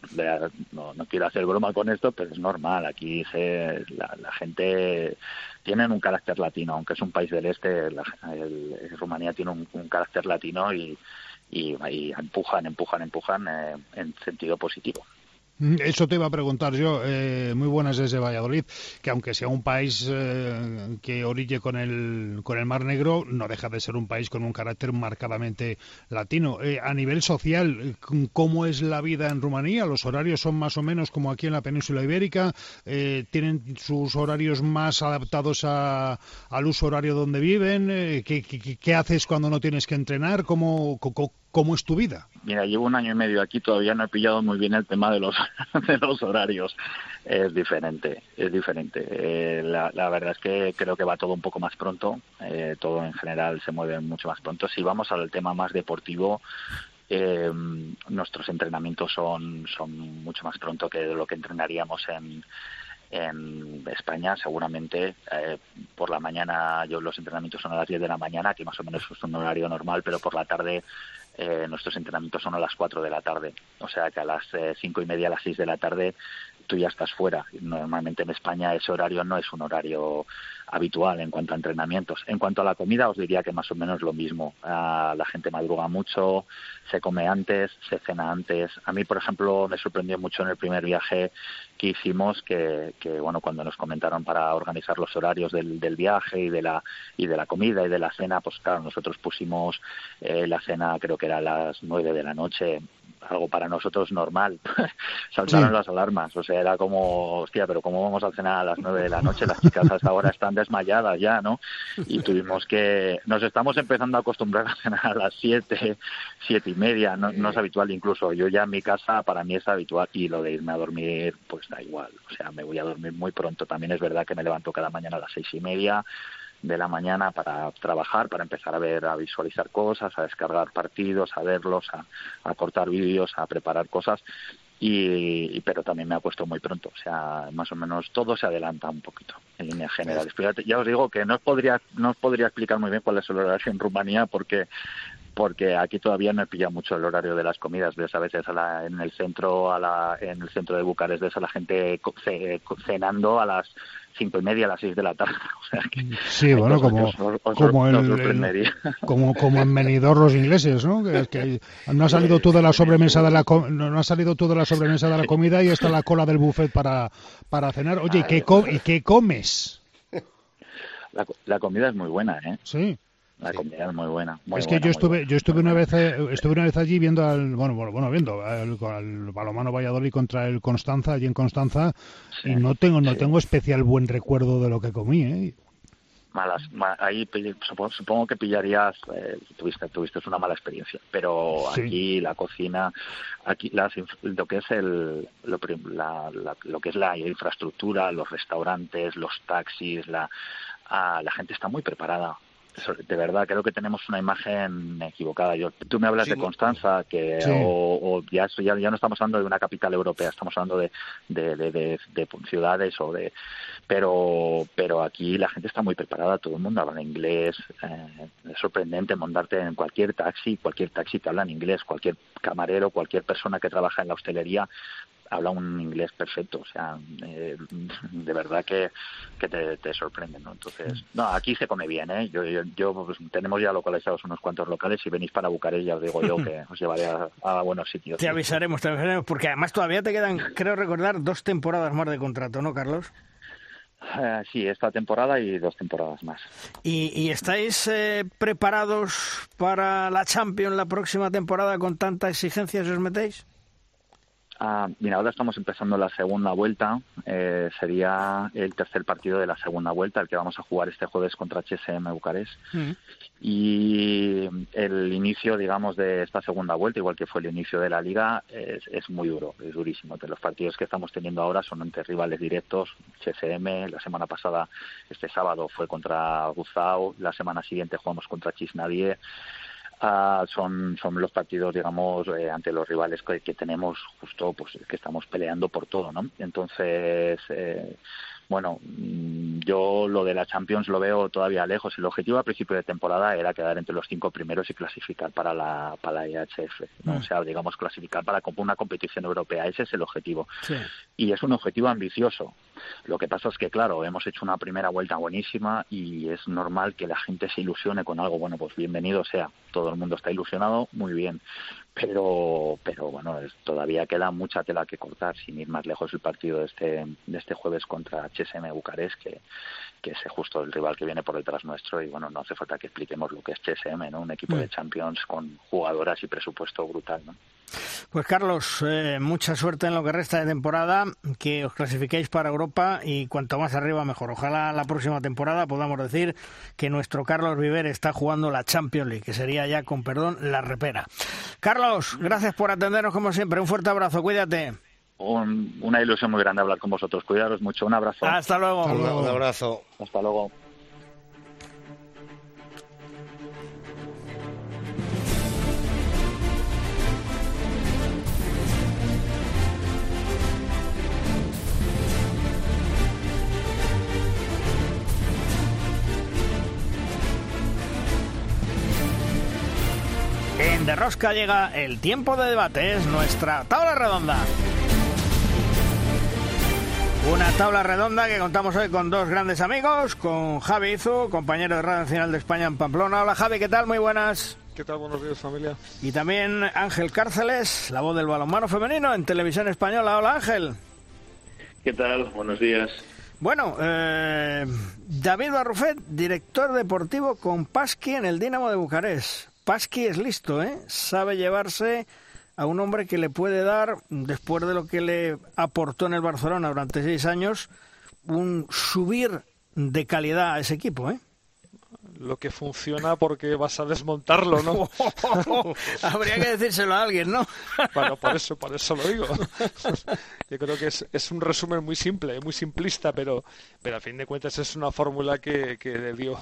no, no quiero hacer broma con esto pero es normal aquí se, la, la gente tienen un carácter latino, aunque es un país del este, la, el, Rumanía tiene un, un, carácter latino y, y, y empujan, empujan, empujan eh, en sentido positivo. Eso te iba a preguntar yo, eh, muy buenas desde Valladolid, que aunque sea un país eh, que orille con el, con el Mar Negro, no deja de ser un país con un carácter marcadamente latino. Eh, a nivel social, ¿cómo es la vida en Rumanía? ¿Los horarios son más o menos como aquí en la península ibérica? Eh, ¿Tienen sus horarios más adaptados a, al uso horario donde viven? ¿qué, qué, qué, haces cuando no tienes que entrenar? ¿Cómo, cómo, cómo es tu vida? Mira, llevo un año y medio aquí, todavía no he pillado muy bien el tema (laughs) de los, horarios. Es diferente, es diferente. Eh, la, la, verdad es que creo que va todo un poco más pronto, eh, todo en general se mueve mucho más pronto. Si vamos al tema más deportivo, eh, nuestros entrenamientos son, son mucho más pronto que lo que entrenaríamos en, en España seguramente eh, por la mañana yo los entrenamientos son a las 10 de la mañana que más o menos es un horario normal pero por la tarde eh, nuestros entrenamientos son a las 4 de la tarde. O sea que a las eh, y media, a las 6 de la tarde, tú ya estás fuera. Normalmente en España ese horario no es un horario habitual en cuanto a entrenamientos. En cuanto a la comida, os diría que más o menos lo mismo. Ah, la gente madruga mucho, se come antes, se cena antes. A mí, por ejemplo, me sorprendió mucho en el primer viaje que hicimos que, que bueno, cuando nos comentaron para organizar los horarios del, del, viaje y de la y de la comida y de la cena, pues claro, nosotros pusimos eh, la cena creo que era a las nueve de la noche algo para nosotros normal. (laughs) Saltaron sí. las alarmas, o sea, era como, hostia, pero ¿cómo vamos a cenar a las nueve de la noche? Las chicas hasta ahora están desmayadas ya, ¿no? Y tuvimos que, nos estamos empezando a acostumbrar a cenar a las siete, siete y media, no, no es habitual incluso. Yo ya en mi casa, para mí es habitual, y lo de irme a dormir, pues da igual, o sea, me voy a dormir muy pronto. También es verdad que me levanto cada mañana a las seis y media, de la mañana para trabajar, para empezar a ver, a visualizar cosas, a descargar partidos, a verlos, a, a cortar vídeos, a preparar cosas. Y, y, pero también me ha puesto muy pronto, o sea, más o menos todo se adelanta un poquito en líneas generales. Pero ya, ya os digo que no os podría no os podría explicar muy bien cuál es el horario en Rumanía porque porque aquí todavía no he pillado mucho el horario de las comidas. Ves a veces a la, en el centro a la, en el centro de Bucarest ves a la gente cenando a las cinco y media a las seis de la tarde. (laughs) O sea que sí, bueno, como, os, os, como, el, el, (laughs) como, como en Benidorm los ingleses, ¿no? Que, que no ha salido tú de la sobremesa de la no ha salido tú de la sobremesa de la comida y está la cola del buffet para, para cenar. Oye, ¿y qué, com ¿y qué comes? La, la comida es muy buena, ¿eh? Sí. La comida es muy buena. Muy es que buena, yo estuve, yo estuve una vez, eh, estuve una vez allí viendo al, bueno, bueno, viendo al, al balomano Valladolid contra el Constanza allí en Constanza sí, y no tengo, no sí. tengo especial buen recuerdo de lo que comí, ¿eh? Malas, ahí supongo, supongo que pillarías, eh, tuviste, tuviste una mala experiencia, pero sí. aquí la cocina, aquí las, lo que es el, lo, la, la, lo que es la infraestructura, los restaurantes, los taxis, la, ah, la gente está muy preparada de verdad creo que tenemos una imagen equivocada. Yo, tú me hablas sí, de Constanza, que sí. o, o ya, ya, ya, no estamos hablando de una capital europea, estamos hablando de, de, de, de, de ciudades o de, pero, pero aquí la gente está muy preparada, todo el mundo habla inglés, eh, es sorprendente montarte en cualquier taxi, cualquier taxi te habla en inglés, cualquier camarero, cualquier persona que trabaja en la hostelería habla un inglés perfecto, o sea, eh, de verdad que, que te, te, sorprende, ¿no? Entonces, no, aquí se come bien, ¿eh? Yo, yo, yo pues, tenemos ya localizados unos cuantos locales, si venís para Bucarest ya os digo yo (laughs) que os llevaré a, a buenos sitios. Te avisaremos, te avisaremos, porque además todavía te quedan, creo recordar, dos temporadas más de contrato, ¿no, Carlos? Uh, sí, esta temporada y dos temporadas más. ¿Y, y estáis eh, preparados para la Champions la próxima temporada con tanta exigencia si os metéis? Ah, mira, ahora estamos empezando la segunda vuelta. Eh, sería el tercer partido de la segunda vuelta, el que vamos a jugar este jueves contra HSM Bucarest. Mm. Y el inicio, digamos, de esta segunda vuelta, igual que fue el inicio de la liga, es, es muy duro, es durísimo. De los partidos que estamos teniendo ahora son entre rivales directos. HSM, la semana pasada, este sábado, fue contra Guzao. La semana siguiente jugamos contra Chisnadie. Uh, son, son los partidos, digamos, eh, ante los rivales que, que, tenemos justo, pues que estamos peleando por todo, ¿no? Entonces, eh, bueno, mm, yo lo de la Champions lo veo todavía lejos. El objetivo a principio de temporada era quedar entre los cinco primeros y clasificar para la, para la IHF, ¿no? Mm. o sea, digamos, clasificar para una competición europea. Ese es el objetivo. Sí. Y es un objetivo ambicioso. Lo que pasa es que, claro, hemos hecho una primera vuelta buenísima y es normal que la gente se ilusione con algo. Bueno, pues bienvenido sea. Todo el mundo está ilusionado, muy bien pero pero bueno es, todavía queda mucha tela que cortar sin ir más lejos el partido de este de este jueves contra HSM Bucarest que que es justo el rival que viene por detrás nuestro. Y bueno no hace falta que expliquemos lo que es HSM no un equipo mm. de Champions con jugadoras y presupuesto brutal no pues Carlos, eh, mucha suerte en lo que resta de temporada, que os clasifiquéis para Europa y cuanto más arriba mejor. Ojalá la próxima temporada podamos decir que nuestro Carlos Viver está jugando la Champions League, que sería ya, con perdón, la repera. Carlos, gracias por atendernos como siempre. Un fuerte abrazo, cuídate. Un, una ilusión muy grande hablar con vosotros. Cuidaros mucho. Un abrazo. Hasta luego. Hasta luego. Un abrazo. Hasta luego. De Rosca llega el tiempo de debate, es nuestra tabla redonda. Una tabla redonda que contamos hoy con dos grandes amigos, con Javi Izu, compañero de Radio Nacional de España en Pamplona. Hola Javi, ¿qué tal? Muy buenas. ¿Qué tal? Buenos días, familia. Y también Ángel Cárceles, la voz del balonmano femenino en televisión española. Hola Ángel. ¿Qué tal? Buenos días. Bueno, eh, David Barrufet, director deportivo con Pasqui en el Dinamo de Bucarest. Pasqui es listo, ¿eh? Sabe llevarse a un hombre que le puede dar, después de lo que le aportó en el Barcelona durante seis años, un subir de calidad a ese equipo, ¿eh? Lo que funciona porque vas a desmontarlo, ¿no? (laughs) Habría que decírselo a alguien, ¿no? (laughs) bueno, por eso, por eso lo digo. (laughs) Yo creo que es, es un resumen muy simple, muy simplista, pero, pero a fin de cuentas es una fórmula que, que le dio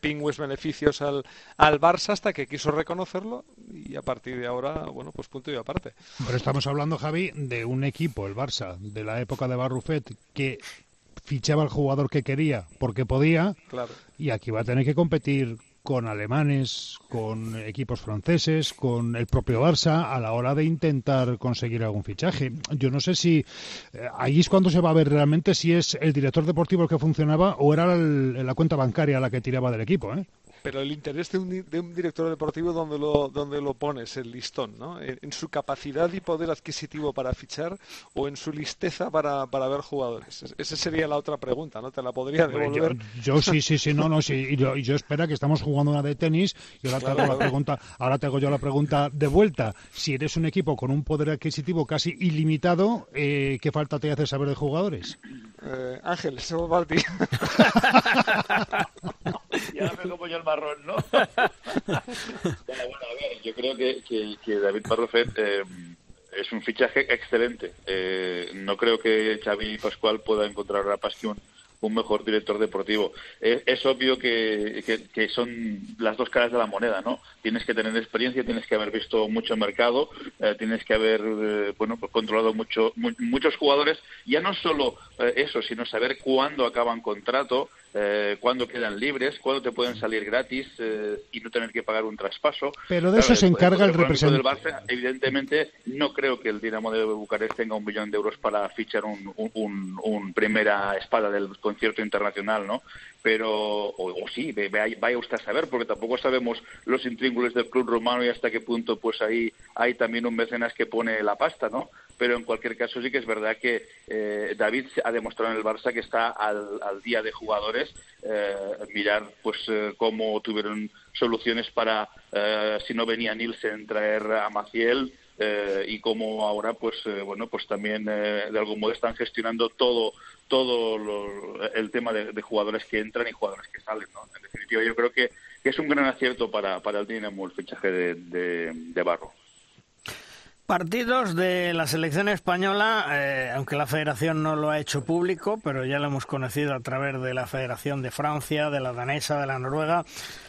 pingües beneficios al, al Barça hasta que quiso reconocerlo y a partir de ahora, bueno, pues punto y aparte. Pero estamos hablando, Javi, de un equipo, el Barça, de la época de Barrufet, que fichaba al jugador que quería porque podía Claro. y aquí va a tener que competir con alemanes, con equipos franceses, con el propio Barça a la hora de intentar conseguir algún fichaje. Yo no sé si eh, ahí es cuando se va a ver realmente si es el director deportivo el que funcionaba o era el- la cuenta bancaria la que tiraba del equipo, ¿eh? Pero el interés de un, de un director deportivo, donde lo, donde lo pones, el listón, ¿no? En, en su capacidad y poder adquisitivo para fichar o en su listeza para, para ver jugadores. Es- Esa sería la otra pregunta, ¿no? Te la podría devolver. Yo, yo sí, sí, sí, no, no, sí. Y yo, yo espera que estamos jugando una de tenis y ahora te, hago la pregunta, ahora te hago yo la pregunta de vuelta. Si eres un equipo con un poder adquisitivo casi ilimitado, eh, ¿qué falta te hace saber de jugadores? Eh, Ángel, eso va para ti. (laughs) (laughs) Y ahora me como yo el marrón, ¿no? (laughs) bueno, a ver, yo creo que, que, que David Barrofet eh, es un fichaje excelente. Eh, no creo que Xavi Pascual pueda encontrar a Pasqui un, un mejor director deportivo. Es, es obvio que, que, que son las dos caras de la moneda, ¿no? Tienes que tener experiencia, tienes que haber visto mucho mercado, eh, tienes que haber, eh, bueno, pues controlado mucho, mu- muchos jugadores. Ya no solo eh, eso, sino saber cuándo acaban contrato, eh, cuándo quedan libres, cuándo te pueden salir gratis eh, y no tener que pagar un traspaso. Pero de eso se encarga el del representante. Barça, evidentemente, no creo que el Dinamo de Bucarest tenga un millón de euros para fichar un, un, un- un primera espada del concierto internacional, ¿no? Pero, o, sí, ve- vaya usted a saber, porque tampoco sabemos los intríngulos del club romano y hasta qué punto, pues ahí hay también un mecenas que pone la pasta, ¿no? Pero en cualquier caso sí que es verdad que eh, David ha demostrado en el Barça que está al, al día de jugadores. Eh, mirar, pues, eh, cómo tuvieron soluciones para, eh, si no venía Nielsen, traer a Maciel, eh, y cómo ahora pues eh, bueno pues también eh, de algún modo están gestionando todo todo lo- el tema de, jugadores que entran y jugadores que salen ¿no? en definitiva yo creo que, es un gran acierto para, para el Dinamo el fichaje de, de, de Barro Partidos de la selección española, eh, aunque la federación no lo ha hecho público, pero ya lo hemos conocido a través de la Federación de Francia, de la danesa, de la noruega.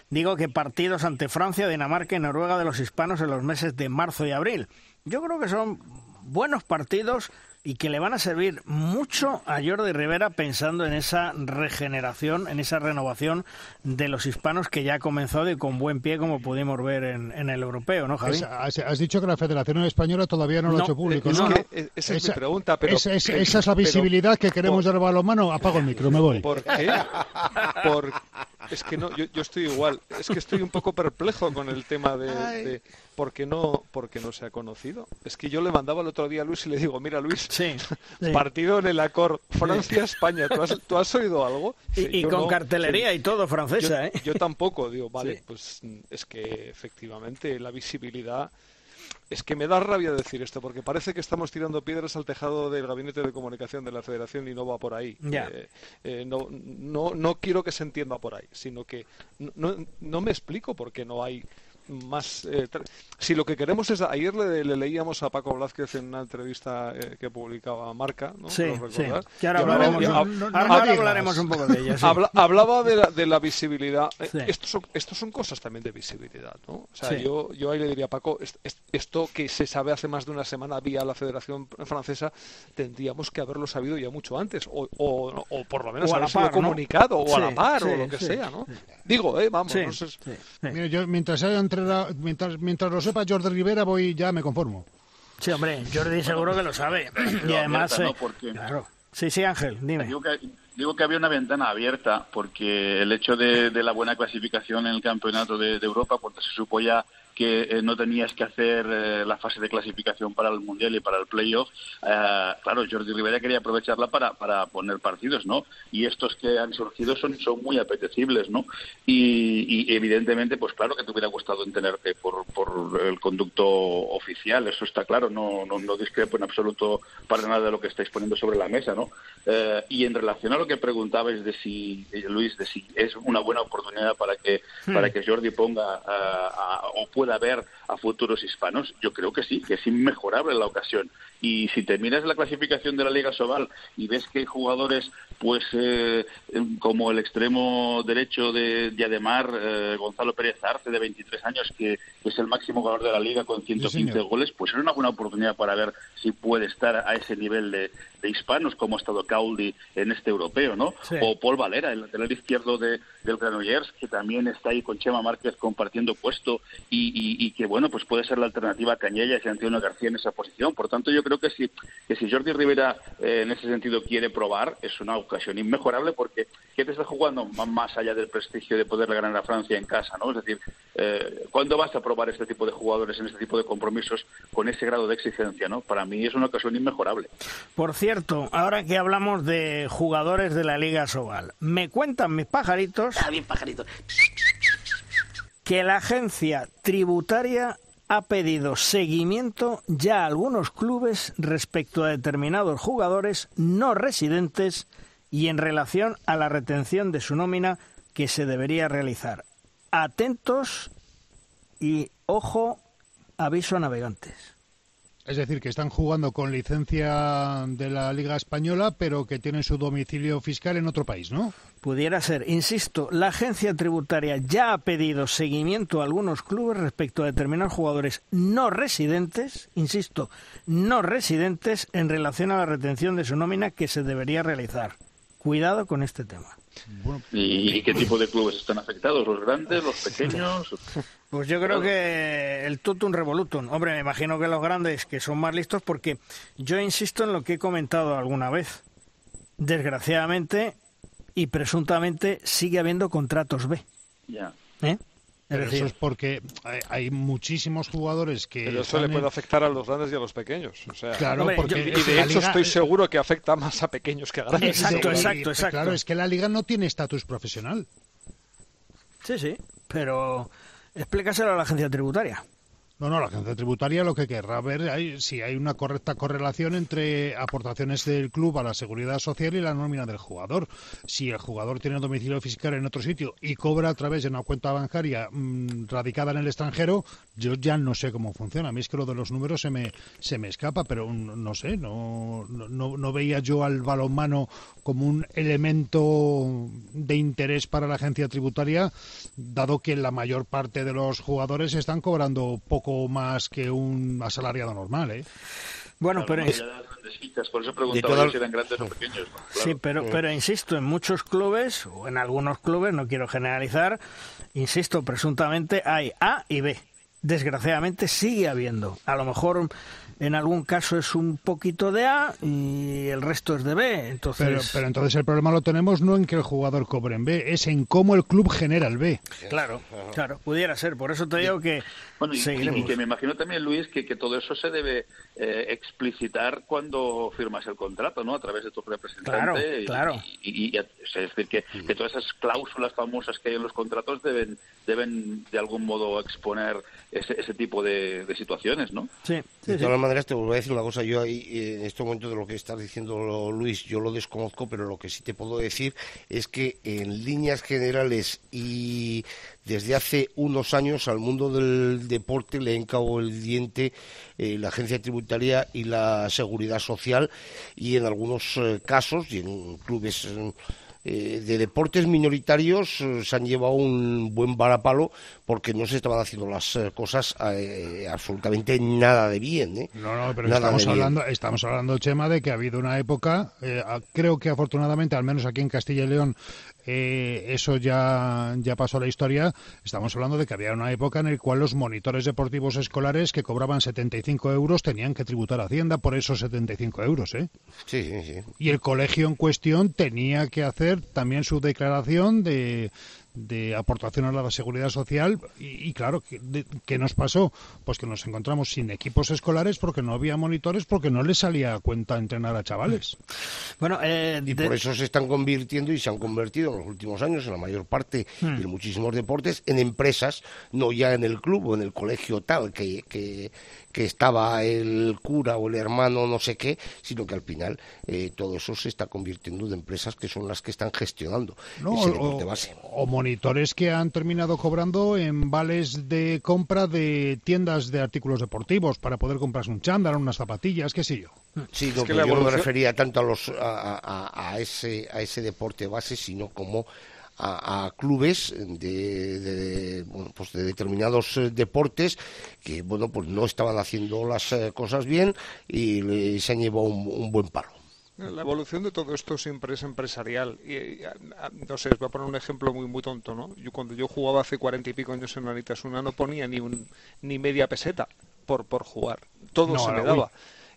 Digo que partidos ante Francia, Dinamarca y Noruega de los hispanos en los meses de marzo y abril. Yo creo que son buenos partidos y que le van a servir mucho a Jordi Rivera pensando en esa regeneración, en esa renovación de los hispanos que ya ha comenzado y con buen pie, como pudimos ver en, en el europeo, ¿no, Javi? Has, has dicho que la Federación Española todavía no lo No, ha hecho público, es ¿no? que, eh, esa es mi pregunta, pero- esa, es, pero- esa es la pero- visibilidad que queremos por- dar al balonmano. Apago el micro, me voy. ¿Por qué? Por... Es que no, yo, yo estoy igual. Es que estoy un poco perplejo con el tema de, de por qué no, por qué no se ha conocido. Es que yo le mandaba el otro día a Luis y le digo, mira Luis, sí. (laughs) partido en el Acor Francia-España. ¿Tú has, tú has oído algo? Y- Sí, y yo con no. cartelería y todo francesa, yo, ¿eh? Yo tampoco, digo, (laughs) vale, Sí. pues es que efectivamente la visibilidad es que me da rabia decir esto, porque parece que estamos tirando piedras al tejado del gabinete de comunicación de la Federación y no va por ahí. Ya. Eh, eh, no, no, no quiero que se entienda por ahí, sino que no, no, no me explico por qué no hay más eh, si lo que queremos es ayer le, le leíamos a Paco Blázquez en una entrevista eh, que publicaba Marca ¿no? Sí, ¿Lo sí. Que ahora hablaremos, un- hab- no- no- hab- ahora hab- hablaremos un poco de ella, sí. Habla- hablaba de la, de la visibilidad Eh, Sí. estos son estos son cosas también de visibilidad ¿no? o sea Sí. yo yo ahí le diría a Paco est- est- esto que se sabe hace más de una semana vía la Federación Francesa tendríamos que haberlo sabido ya mucho antes o, o, o por lo menos O a la haberlo ¿no? comunicado o a la par sí, o lo que sí, sea ¿no? digo eh vamos Sí, no sé- Mira, yo mientras haya entre Herrera, mientras, mientras lo sepa Jordi Rivera, voy ya me conformo. Sí, hombre, Jordi seguro que lo sabe. y además, abierta, ¿no? eh, Porque- claro. Sí, sí, Ángel, dime. Digo que, digo que había una ventana abierta porque el hecho de, de la buena clasificación en el campeonato de, de Europa, porque se supo ya que eh, no tenías que hacer eh, la fase de clasificación para el Mundial y para el playoff, eh, claro, Jordi Rivera quería aprovecharla para, para poner partidos, ¿no? Y estos que han surgido son, son muy apetecibles, ¿no? Y, y evidentemente, pues claro que te hubiera gustado en tenerte por, por el conducto oficial, eso está claro, no, no, no discrepo en absoluto para nada de lo que estáis poniendo sobre la mesa, ¿no? Eh, y en relación a lo que preguntabais de si, eh, Luis, de si es una buena oportunidad para que, Hmm. para que Jordi ponga a- a- o pueda ver a futuros hispanos, yo creo que sí, que es inmejorable la ocasión. Y si te miras la clasificación de la Liga Sobal y ves que hay jugadores, pues eh, como el extremo derecho de, de Ademar, eh, Gonzalo Pérez Arce, de 23 años, que es el máximo jugador de la Liga con 115 señor. goles, pues es una buena oportunidad para ver si puede estar a ese nivel de, de hispanos como ha estado Cauli en este europeo, ¿no? Sí. O Paul Valera, el lateral izquierdo de, del Granollers, que también está ahí con Chema Márquez compartiendo puesto y, y- que, bueno, pues puede ser la alternativa a Cañellas y Antonio García en esa posición. Por tanto, yo creo que si, que si Jordi Rivera eh, en ese sentido quiere probar, es una ocasión inmejorable porque ¿qué te está jugando más- más allá del prestigio de poderle ganar a Francia en casa, ¿no? Es decir, eh, ¿cuándo vas a probar este tipo de jugadores en este tipo de compromisos con ese grado de exigencia, ¿no? Para mí es una ocasión inmejorable. Por cierto, ahora que hablamos de jugadores de la Liga Sobal, me cuentan mis pajaritos que la agencia tributaria ha pedido seguimiento ya a algunos clubes respecto a determinados jugadores no residentes y en relación a la retención de su nómina que se debería realizar. Atentos y ojo, aviso a navegantes. Es decir, que están jugando con licencia de la Liga Española, pero que tienen su domicilio fiscal en otro país, ¿no? Pudiera ser. Insisto, la agencia tributaria ya ha pedido seguimiento a algunos clubes respecto a determinados jugadores no residentes, insisto, no residentes en relación a la retención de su nómina que se debería realizar. Cuidado con este tema. ¿Y, y qué tipo de clubes están afectados? ¿Los grandes, los pequeños? (laughs) Pues yo creo que el tutum revolutum. Hombre, me imagino que los grandes que son más listos porque yo insisto en lo que he comentado alguna vez. Desgraciadamente y presuntamente sigue habiendo contratos B. Ya. ¿eh? Es Pero decir, eso es porque hay, hay muchísimos jugadores que. Pero eso le en- puede afectar a los grandes y a los pequeños. O sea, Claro, Hombre, porque y de hecho liga- estoy seguro que afecta más a pequeños que a grandes. Y- y- Claro, es que la liga no tiene estatus profesional. Sí, sí, pero explícaselo a la agencia tributaria. No, no, la agencia tributaria lo que querrá ver hay, si hay una correcta correlación entre aportaciones del club a la seguridad social y la nómina del jugador. Si el jugador tiene domicilio fiscal en otro sitio y cobra a través de una cuenta bancaria mm, radicada en el extranjero, yo ya no sé cómo funciona. A mí es que lo de los números se me, se me escapa, pero no sé, no, no, no veía yo al balonmano como un elemento de interés para la agencia tributaria, dado que la mayor parte de los jugadores están cobrando poco más que un asalariado normal, ¿eh? Bueno, pero por eso preguntaba si eran grandes o pequeños. ¿no? Sí, pero, pero insisto, en muchos clubes, o en algunos clubes, no quiero generalizar, insisto, presuntamente hay A y B. Desgraciadamente sigue habiendo. A lo mejor en algún caso es un poquito de A y el resto es de B. Entonces, Pero, pero entonces el problema lo tenemos no en que el jugador cobre en B, es en cómo el club genera el B. claro, claro, pudiera ser. Por eso te digo que Bueno, y, que me imagino también, Luis, que, que todo eso se debe eh, explicitar cuando firmas el contrato, ¿no? A través de tu representante. Claro, y- claro. Y, y- y- es decir, que, que todas esas cláusulas famosas que hay en los contratos deben, deben de algún modo exponer ese, ese tipo de, de situaciones, ¿no? Sí, De todas maneras, te vuelvo a decir una cosa. Yo ahí, en este momento de lo que estás diciendo, Luis, yo lo desconozco, pero lo que sí te puedo decir es que en líneas generales y desde hace unos años al mundo del deporte le encagó el diente eh, la agencia tributaria y la seguridad social y en algunos eh, casos y en clubes eh, de deportes minoritarios se han llevado un buen varapalo porque no se estaban haciendo las cosas absolutamente nada de bien. No, no, pero Nada estamos bien. hablando, estamos hablando, Chema, de que ha habido una época, creo que afortunadamente, al menos aquí en Castilla y León, eh, eso ya, ya pasó a la historia. Estamos hablando de que había una época en la cual los monitores deportivos escolares que cobraban 75 euros tenían que tributar a Hacienda por esos 75 euros. ¿eh? Sí, sí, sí. Y el colegio en cuestión tenía que hacer también su declaración de, de aportación a la seguridad social y, y claro, ¿qué, de- qué nos pasó? Pues que nos encontramos sin equipos escolares porque no había monitores porque no les salía a cuenta entrenar a chavales. Bueno, eh, Y de- por eso se están convirtiendo y se han convertido en los últimos años, en la mayor parte Hmm. de muchísimos deportes, en empresas, no ya en el club o en el colegio tal, que, que, que estaba el cura o el hermano no sé qué, sino que al final eh, todo eso se está convirtiendo en empresas que son las que están gestionando No, ese o- deporte base. O monitores que han terminado cobrando en vales de compra de tiendas de artículos deportivos para poder comprarse un chándal, unas zapatillas, qué sé yo. Sí, no, que yo no me refería tanto a los a, a- a ese a ese deporte base, sino como a, a clubes de, de, bueno, pues de determinados eh, deportes que bueno pues no estaban haciendo las eh, cosas bien y le- se han llevado un, un buen palo. La evolución de todo esto siempre es empresarial. Y, y, a- a- no sé, os voy a poner un ejemplo muy muy tonto, ¿no? Yo cuando yo jugaba hace cuarenta y pico años en Una no ponía ni un ni media peseta por por jugar. Todo No, se me uy.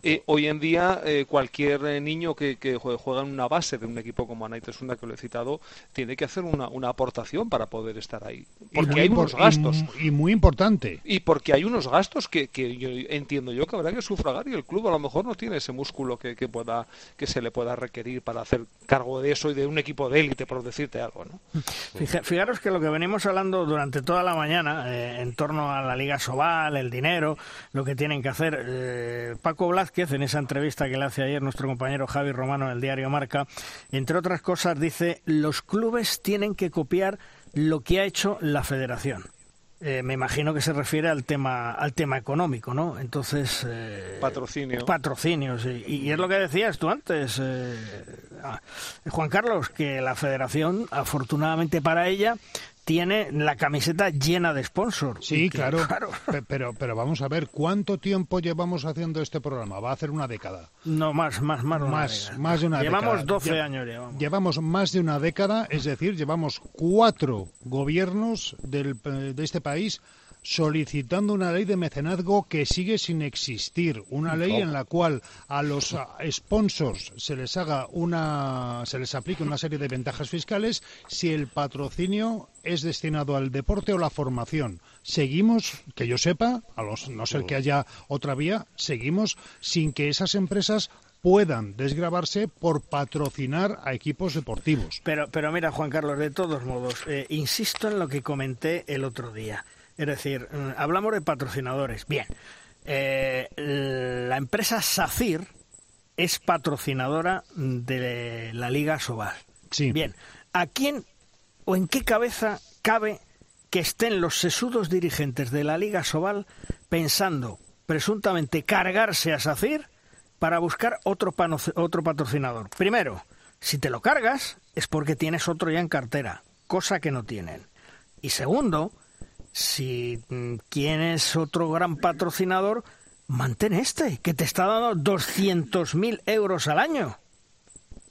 Eh, hoy en día eh, cualquier eh, niño que, que jue- juega en una base de un equipo como Anaitasuna que lo he citado tiene que hacer una, una aportación para poder estar ahí. Porque hay unos gastos. y muy importante. Y porque hay unos gastos que, que yo entiendo yo que habrá que sufragar y el club a lo mejor no tiene ese músculo que, que pueda que se le pueda requerir para hacer cargo de eso y de un equipo de élite, por decirte algo, ¿no? (laughs) Fija- Fijaros que lo que venimos hablando durante toda la mañana eh, en torno a la Liga Sobal, el dinero, lo que tienen que hacer. eh, Paco Blázquez, en esa entrevista que le hace ayer nuestro compañero Javi Romano en el diario Marca, entre otras cosas dice, los clubes tienen que copiar lo que ha hecho la federación. Eh, me imagino que se refiere al tema al tema económico, ¿no? Entonces eh, Patrocinio. patrocinios y, y es lo que decías tú antes, eh, ah, Juan Carlos, que la Federación, afortunadamente para ella, tiene la camiseta llena de sponsors. Sí, que, claro. Pe- Pero, pero vamos a ver, ¿cuánto tiempo llevamos haciendo este programa? Va a hacer una década. No, más, más, más. una Más, más de una Llevamos década. 12 Lle- años, llevamos. Llevamos más de una década, es decir, llevamos cuatro gobiernos del, eh, de este país solicitando una ley de mecenazgo que sigue sin existir, una ley en la cual a los ah, sponsors se les haga una se les aplique una serie de ventajas fiscales si el patrocinio es destinado al deporte o la formación. Seguimos, que yo sepa, a los, no ser que haya otra vía, seguimos sin que esas empresas puedan desgravarse por patrocinar a equipos deportivos. Pero, pero mira, Juan Carlos, de todos modos, eh, insisto en lo que comenté el otro día. Es decir, mm, hablamos de patrocinadores. Bien, eh, la empresa SACIR es patrocinadora de la Liga Sobal. Sí. Bien, ¿a quién o en qué cabeza cabe que estén los sesudos dirigentes de la Liga Sobal pensando presuntamente cargarse a SACIR para buscar otro, pano- otro patrocinador? Primero, si te lo cargas es porque tienes otro ya en cartera, cosa que no tienen. Y segundo, si mm, tienes otro gran patrocinador, mantén este, que te está dando 200.000 euros al año.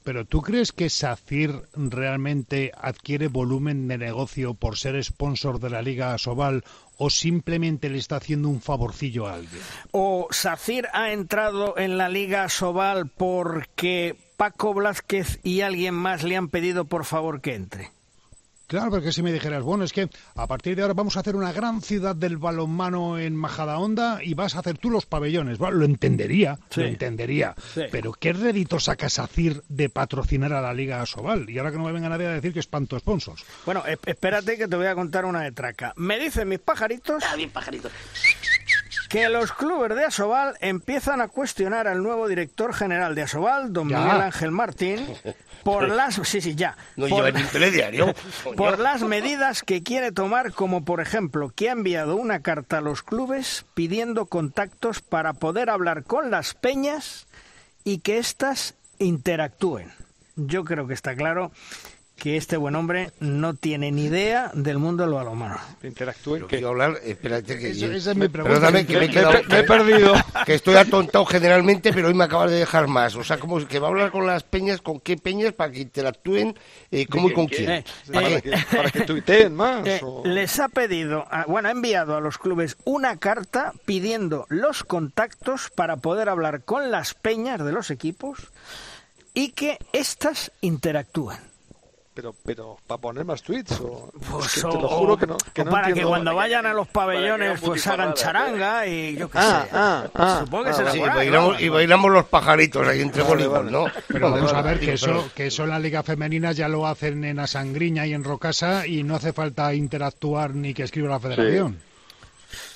Pero ¿tú crees que SACIR realmente adquiere volumen de negocio por ser sponsor de la Liga Sobal o simplemente le está haciendo un favorcillo a alguien? ¿O SACIR ha entrado en la Liga Sobal porque Paco Blázquez y alguien más le han pedido por favor que entre? Claro, porque si me dijeras, bueno, es que a partir de ahora vamos a hacer una gran ciudad del balonmano en Majadahonda y vas a hacer tú los pabellones. Bueno, lo entendería, Sí. lo entendería. Sí. Pero ¿qué rédito saca SACIR de patrocinar a la Liga Sobal? Y ahora que no me venga nadie a decir que es panto sponsors. Bueno, espérate que te voy a contar una de traca. Me dicen mis pajaritos bien, pajarito. Que los clubes de Asobal empiezan a cuestionar al nuevo director general de Asobal, don Ya. Miguel Ángel Martín, por (laughs) las sí sí ya No por, telediario. (laughs) por las medidas que quiere tomar, como por ejemplo que ha enviado una carta a los clubes pidiendo contactos para poder hablar con las peñas y que éstas interactúen. Yo creo que está claro que este buen hombre no tiene ni idea del mundo del balonmano. Interactúen Quiero hablar, espérate que yo- esa es mi pregunta. Perdóname que me he Me- quedado... me- me he perdido. (laughs) Que estoy atontado generalmente, pero hoy me acabas de dejar más. O sea, como que va a hablar con las peñas, con qué peñas, para que interactúen, eh, cómo y con quién. Eh, ¿Para eh, para que tuiteen más. Eh, o- les ha pedido, a- bueno, ha enviado a los clubes una carta pidiendo los contactos para poder hablar con las peñas de los equipos y que éstas interactúen. Pero, pero, ¿para poner más tweets? O... Pues, Es que o- te lo juro que no. Que o no para que cuando vayan a los pabellones pues hagan charanga y yo qué Ah, sé. ah, ah, Supongo que ah, será Sí, por ahí, bailamos- y bailamos los pajaritos ahí entre Vale. ¿no? Pero Vale, vamos a ver que pero- eso, que eso en la Liga Femenina ya lo hacen en Asangriña y en Rocasa y no hace falta interactuar ni que escriba la federación.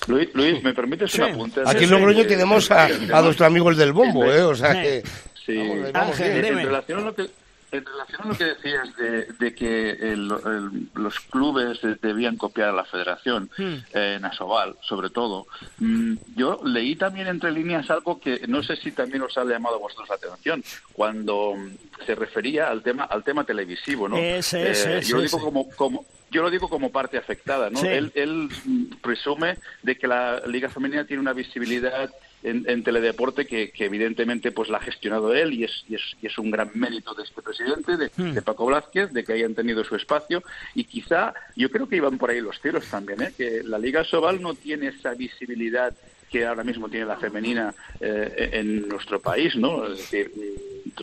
Luis, Luis, ¿me permites un apunte? Aquí en Logroño tenemos a, a nuestro amigo el del bombo, ¿eh? O sea Sí. que... Sí. Vamos, vamos Ángel. En relación a lo que en relación a lo que decías de, de que el- el- los clubes de- debían copiar a la federación, eh, en Asobal, sobre todo, mm, yo leí también entre líneas algo que no sé si también os ha llamado a vosotros la atención, cuando mm, se refería al tema al tema televisivo, ¿no? Ese, ese, ese, yo lo digo como, como yo lo digo como parte afectada, ¿no? Sí. Él, él mm, presume de que la Liga Femenina tiene una visibilidad en, en teledeporte que, que evidentemente pues la ha gestionado él y es, y es, y es un gran mérito de este presidente, de, Hmm. de Paco Blázquez, de que hayan tenido su espacio y quizá yo creo que iban por ahí los tiros también, ¿eh? que la Liga Sobal no tiene esa visibilidad que ahora mismo tiene la femenina eh, en nuestro país, ¿no? Es decir,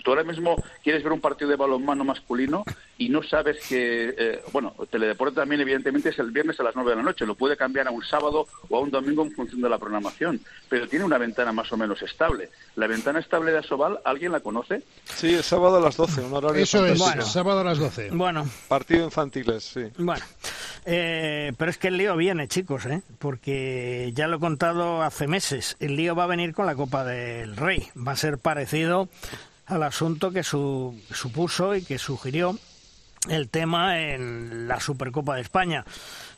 tú ahora mismo quieres ver un partido de balonmano masculino y no sabes que, eh, bueno, Teledeporte también evidentemente es el viernes a las 9 de la noche, lo puede cambiar a un sábado o a un domingo en función de la programación, pero tiene una ventana más o menos estable. La ventana estable de Asobal, ¿alguien la conoce? Sí, el sábado a las 12, un horario Eso es, fantástico. sábado a las 12. Bueno, Partido infantiles, sí. bueno. Eh, pero es que el lío viene, chicos, ¿eh? porque ya lo he contado hace meses. El lío va a venir con la Copa del Rey. Va a ser parecido al asunto que su- supuso y que sugirió el tema en la Supercopa de España.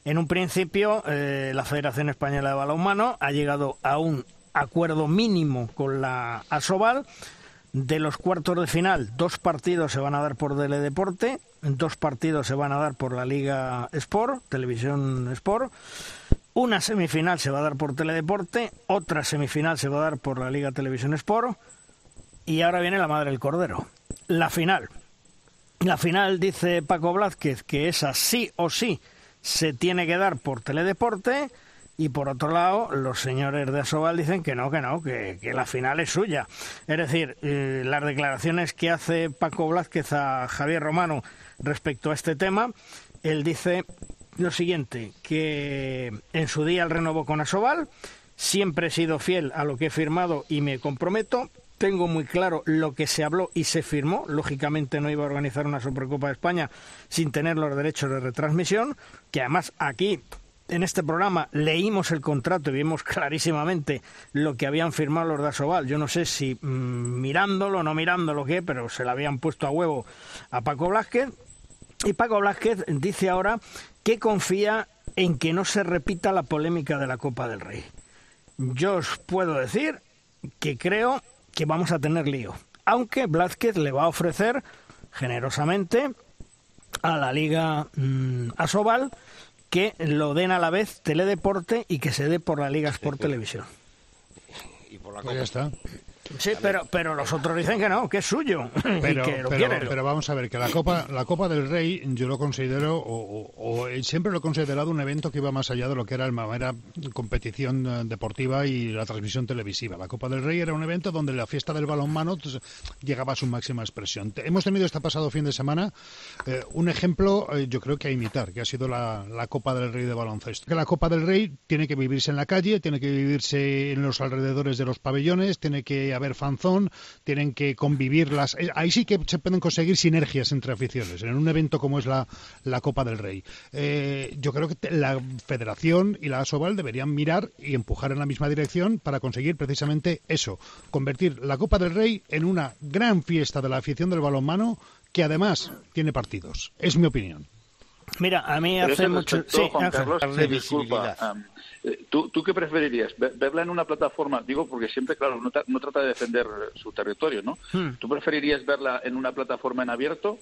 En un principio, eh, la Federación Española de Balonmano ha llegado a un acuerdo mínimo con la Asobal. De los cuartos de final, dos partidos se van a dar por Teledeporte, dos partidos se van a dar por la Liga Sport, Televisión Sport. Una semifinal se va a dar por Teledeporte, otra semifinal se va a dar por la Liga Televisión Sport. Y ahora viene la madre del cordero, la final. La final, dice Paco Blázquez, que esa sí o sí se tiene que dar por Teledeporte. Y por otro lado, los señores de Asobal dicen que no, que no, que, la final es suya. Es decir, eh, las declaraciones que hace Paco Blázquez a Javier Romano respecto a este tema, él dice lo siguiente, que en su día el renovó con Asobal, siempre he sido fiel a lo que he firmado y me comprometo, tengo muy claro lo que se habló y se firmó. Lógicamente no iba a organizar una Supercopa de España sin tener los derechos de retransmisión, que además aquí en este programa leímos el contrato y vimos (laughs) clarísimamente lo que habían firmado los de Asobal. Yo no sé si mm, mirándolo o no mirándolo qué, pero se la habían puesto a huevo a Paco Blázquez. Y Paco Blázquez dice ahora que confía en que no se repita la polémica de la Copa del Rey. Yo os puedo decir que creo que vamos a tener lío. Aunque Blázquez le va a ofrecer generosamente a la Liga mm, Asobal que lo den a la vez Teledeporte y que se dé por la Liga Sport Televisión. Y por la Pues ya está. Sí, pero, pero los otros dicen que no, que es suyo (laughs) Pero, y que lo pero- quieren. pero vamos a ver, que la Copa, la Copa del Rey yo lo considero, o, o- o, eh, siempre lo he considerado un evento que iba más allá de lo que era la mera competición eh, deportiva y la transmisión televisiva. La Copa del Rey era un evento donde la fiesta del balonmano pues, llegaba a su máxima expresión. Hemos tenido este pasado fin de semana eh, un ejemplo, eh, yo creo que a imitar, que ha sido la, la Copa del Rey de baloncesto. Que la Copa del Rey tiene que vivirse en la calle, tiene que vivirse en los alrededores de los pabellones, tiene que haber fanzón, tienen que convivir las... eh, Ahí sí que se pueden conseguir sinergias entre aficiones, en un evento como es la, la Copa del Rey. Eh, yo creo que la Federación y la ASOBAL deberían mirar y empujar en la misma dirección para conseguir precisamente eso, convertir la Copa del Rey en una gran fiesta de la afición del balonmano que además tiene partidos. Es mi opinión. Mira, a mí Pero hace mucho... respecto, Sí, Juan Ángel. Carlos, Darle disculpa, am, eh, ¿tú, ¿tú qué preferirías? ¿Ver- ¿Verla en una plataforma? Digo, porque siempre, claro, no, tra- no trata de defender su territorio, ¿no? Hmm. ¿Tú preferirías verla en una plataforma en abierto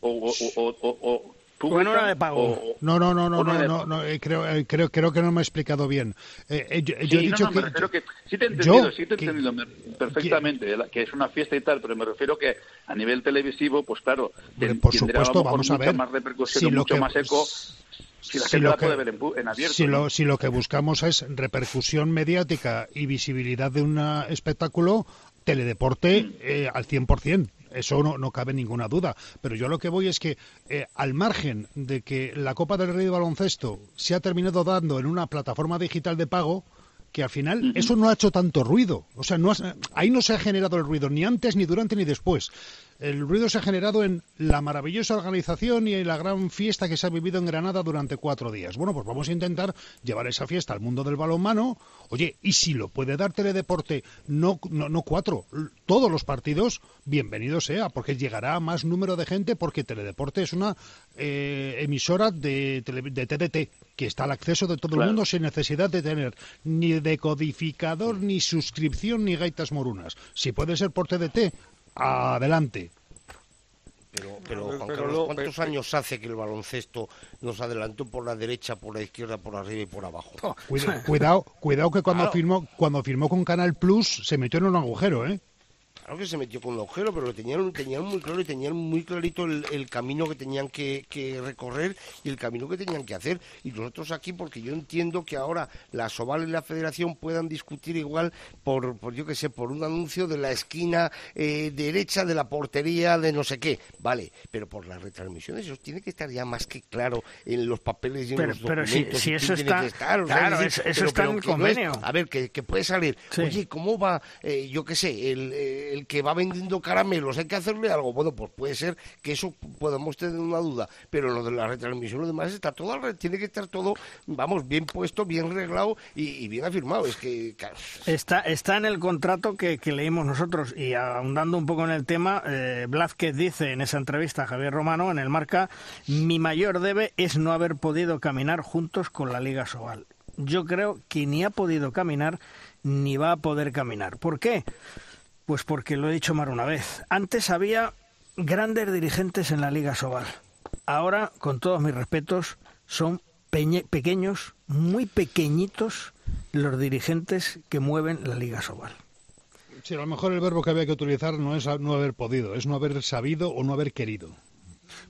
o, o, o, o- una de pago. o- No, no, no, no, no, no, no, eh, creo, eh, creo, creo que no me he explicado bien. Eh, eh, yo, yo he dicho no, no, que, que sí te he yo, entendido, sí te he entendido me- perfectamente, la- que es una fiesta y tal, pero me refiero que a nivel televisivo, pues claro, ten- por supuesto, vamos a ver. más repercusión, Si mucho más eco, si la si gente lo la que- puede ver en, abierto. si lo, si lo que buscamos es repercusión mediática y visibilidad de un espectáculo, teledeporte Mm. eh, al 100%. Eso no, no cabe ninguna duda. Pero yo lo que voy es que, eh, al margen de que la Copa del Rey de Baloncesto se ha terminado dando en una plataforma digital de pago, que al final eso no ha hecho tanto ruido. O sea, no ahí no se ha generado el ruido, ni antes, ni durante, ni después. El ruido se ha generado en la maravillosa organización y en la gran fiesta que se ha vivido en Granada durante cuatro días. Bueno, pues vamos a intentar llevar esa fiesta al mundo del balonmano. Oye, y si lo puede dar Teledeporte, no, no, no cuatro, todos los partidos, bienvenido sea, porque llegará a más número de gente, porque Teledeporte es una eh, emisora de, de TDT, que está al acceso de todo el mundo sin necesidad de tener ni decodificador, ni suscripción, ni gaitas morunas. Si puede ser por TDT, adelante. Pero, pero Juan pero Carlos, lo- ¿cuántos pero- años hace que el baloncesto nos adelantó por la derecha, por la izquierda, por arriba y por abajo? Cuida- cuidado, cuidado que cuando Claro. firmó cuando firmó con Canal Plus se metió en un agujero, ¿eh? Claro que se metió con un agujero, pero lo tenían, tenían muy claro y tenían muy clarito el, el camino que tenían que, que recorrer y el camino que tenían que hacer. Y nosotros aquí, porque yo entiendo que ahora la Soval y la Federación puedan discutir igual por, por yo que sé, por un anuncio de la esquina eh, derecha de la portería de no sé qué. Vale, pero por las retransmisiones eso tiene que estar ya más que claro en los papeles y en Pero- los pero si- documentos. si y eso está- estar, sea, claro, es es- decir, eso pero- está en pero el que no es- convenio. a ver, que, que puede salir. Sí. Oye, ¿cómo va, eh, yo qué sé, el, eh, el que va vendiendo caramelos? Hay que hacerle algo. Bueno, pues puede ser que eso podamos tener una duda, pero lo de la retransmisión, lo demás está todo, tiene que estar todo, vamos, bien puesto, bien reglado y, bien afirmado. Es que, Está, está en el contrato que, que leímos nosotros y ahondando un poco en el tema, eh, Blázquez dice en esa entrevista a Javier Romano en el Marca, mi mayor debe es no haber podido caminar juntos con la Liga Sobal. Yo creo que ni ha podido caminar ni va a poder caminar. ¿Por qué? Pues porque lo he dicho más una vez. Antes había grandes dirigentes en la Liga Sobal. Ahora, con todos mis respetos, son peñe- pequeños, muy pequeñitos los dirigentes que mueven la Liga Sobal. Sí, a lo mejor el verbo que había que utilizar no es no haber podido, es no haber sabido o no haber querido.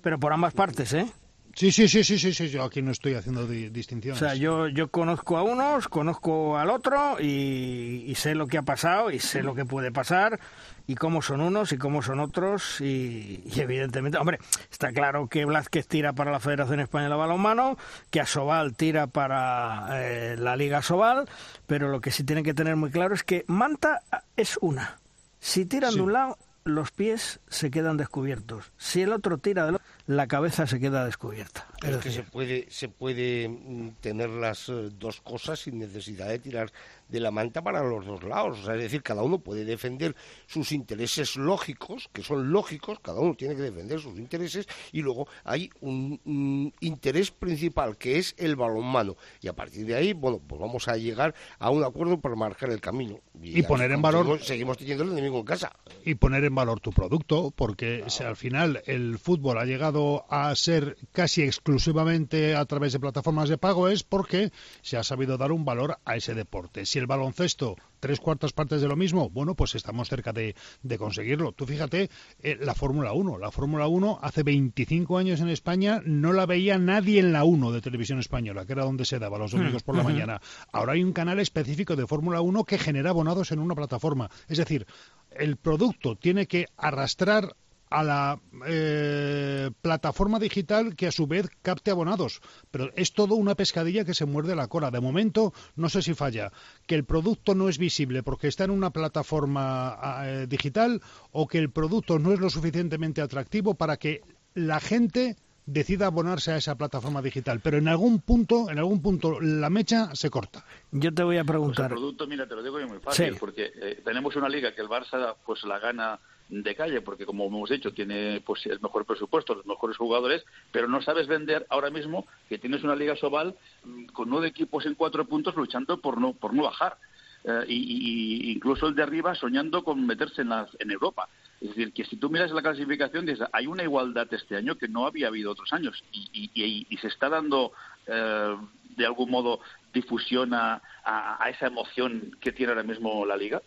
Pero por ambas partes, ¿eh? Sí, sí, sí, sí, sí, sí, yo aquí no estoy haciendo di- O distinciones. sea, yo, yo conozco a unos, conozco al otro y, y sé lo que ha pasado y sé lo que puede pasar y cómo son unos y cómo son otros y, y evidentemente, hombre, está claro que Blázquez tira para la Federación Española de Balonmano, que Asobal tira para eh, la Liga Asobal, pero lo que sí tienen que tener muy claro es que Manta es una. Si tiran Sí. de un lado, los pies se quedan descubiertos. Si el otro tira del otro, la cabeza se queda descubierta. Es es que decir, se puede, se puede mm, tener las eh, dos cosas sin necesidad de tirar de la manta para los dos lados. O sea, es decir, cada uno puede defender sus intereses lógicos, que son lógicos, cada uno tiene que defender sus intereses, y luego hay un, un interés principal, que es el balonmano. Y a partir de ahí, bueno, pues vamos a llegar a un acuerdo para marcar el camino. Y poner en valor- Seguimos, teniendo el enemigo en casa. y poner en valor tu producto, porque si al final el fútbol ha llegado a ser casi exclusivamente a través de plataformas de pago es porque se ha sabido dar un valor a ese deporte. Si el baloncesto tres cuartas partes de lo mismo, bueno, pues estamos cerca de, de conseguirlo. Tú fíjate, eh, la Fórmula 1. La Fórmula 1 hace 25 años en España no la veía nadie en la 1 de televisión española, que era donde se daba los domingos por la mañana. Ahora hay un canal específico de Fórmula 1 que genera abonados en una plataforma. Es decir, el producto tiene que arrastrar a la eh, plataforma digital que a su vez capte abonados. Pero es todo una pescadilla que se muerde la cola. De momento, no sé si falla, que el producto no es visible porque está en una plataforma eh, digital o que el producto no es lo suficientemente atractivo para que la gente decida abonarse a esa plataforma digital. Pero en algún punto, en algún punto, la mecha se corta. yo te voy a Pues el preguntar. producto, mira, te lo digo yo muy fácil, Sí. porque eh, tenemos una liga que el Barça pues la gana de calle, porque como hemos dicho, tiene pues el mejor presupuesto, los mejores jugadores, pero no sabes vender ahora mismo que tienes una liga Sobal mm, con nueve equipos en cuatro puntos luchando por no por no bajar. Eh, y, incluso el de arriba soñando con meterse en, las, en Europa. Es decir, que si tú miras la clasificación, dices, hay una igualdad este año que no había habido otros años y, y- y se está dando, eh, de algún modo, difusión a- a esa emoción que tiene ahora mismo la liga.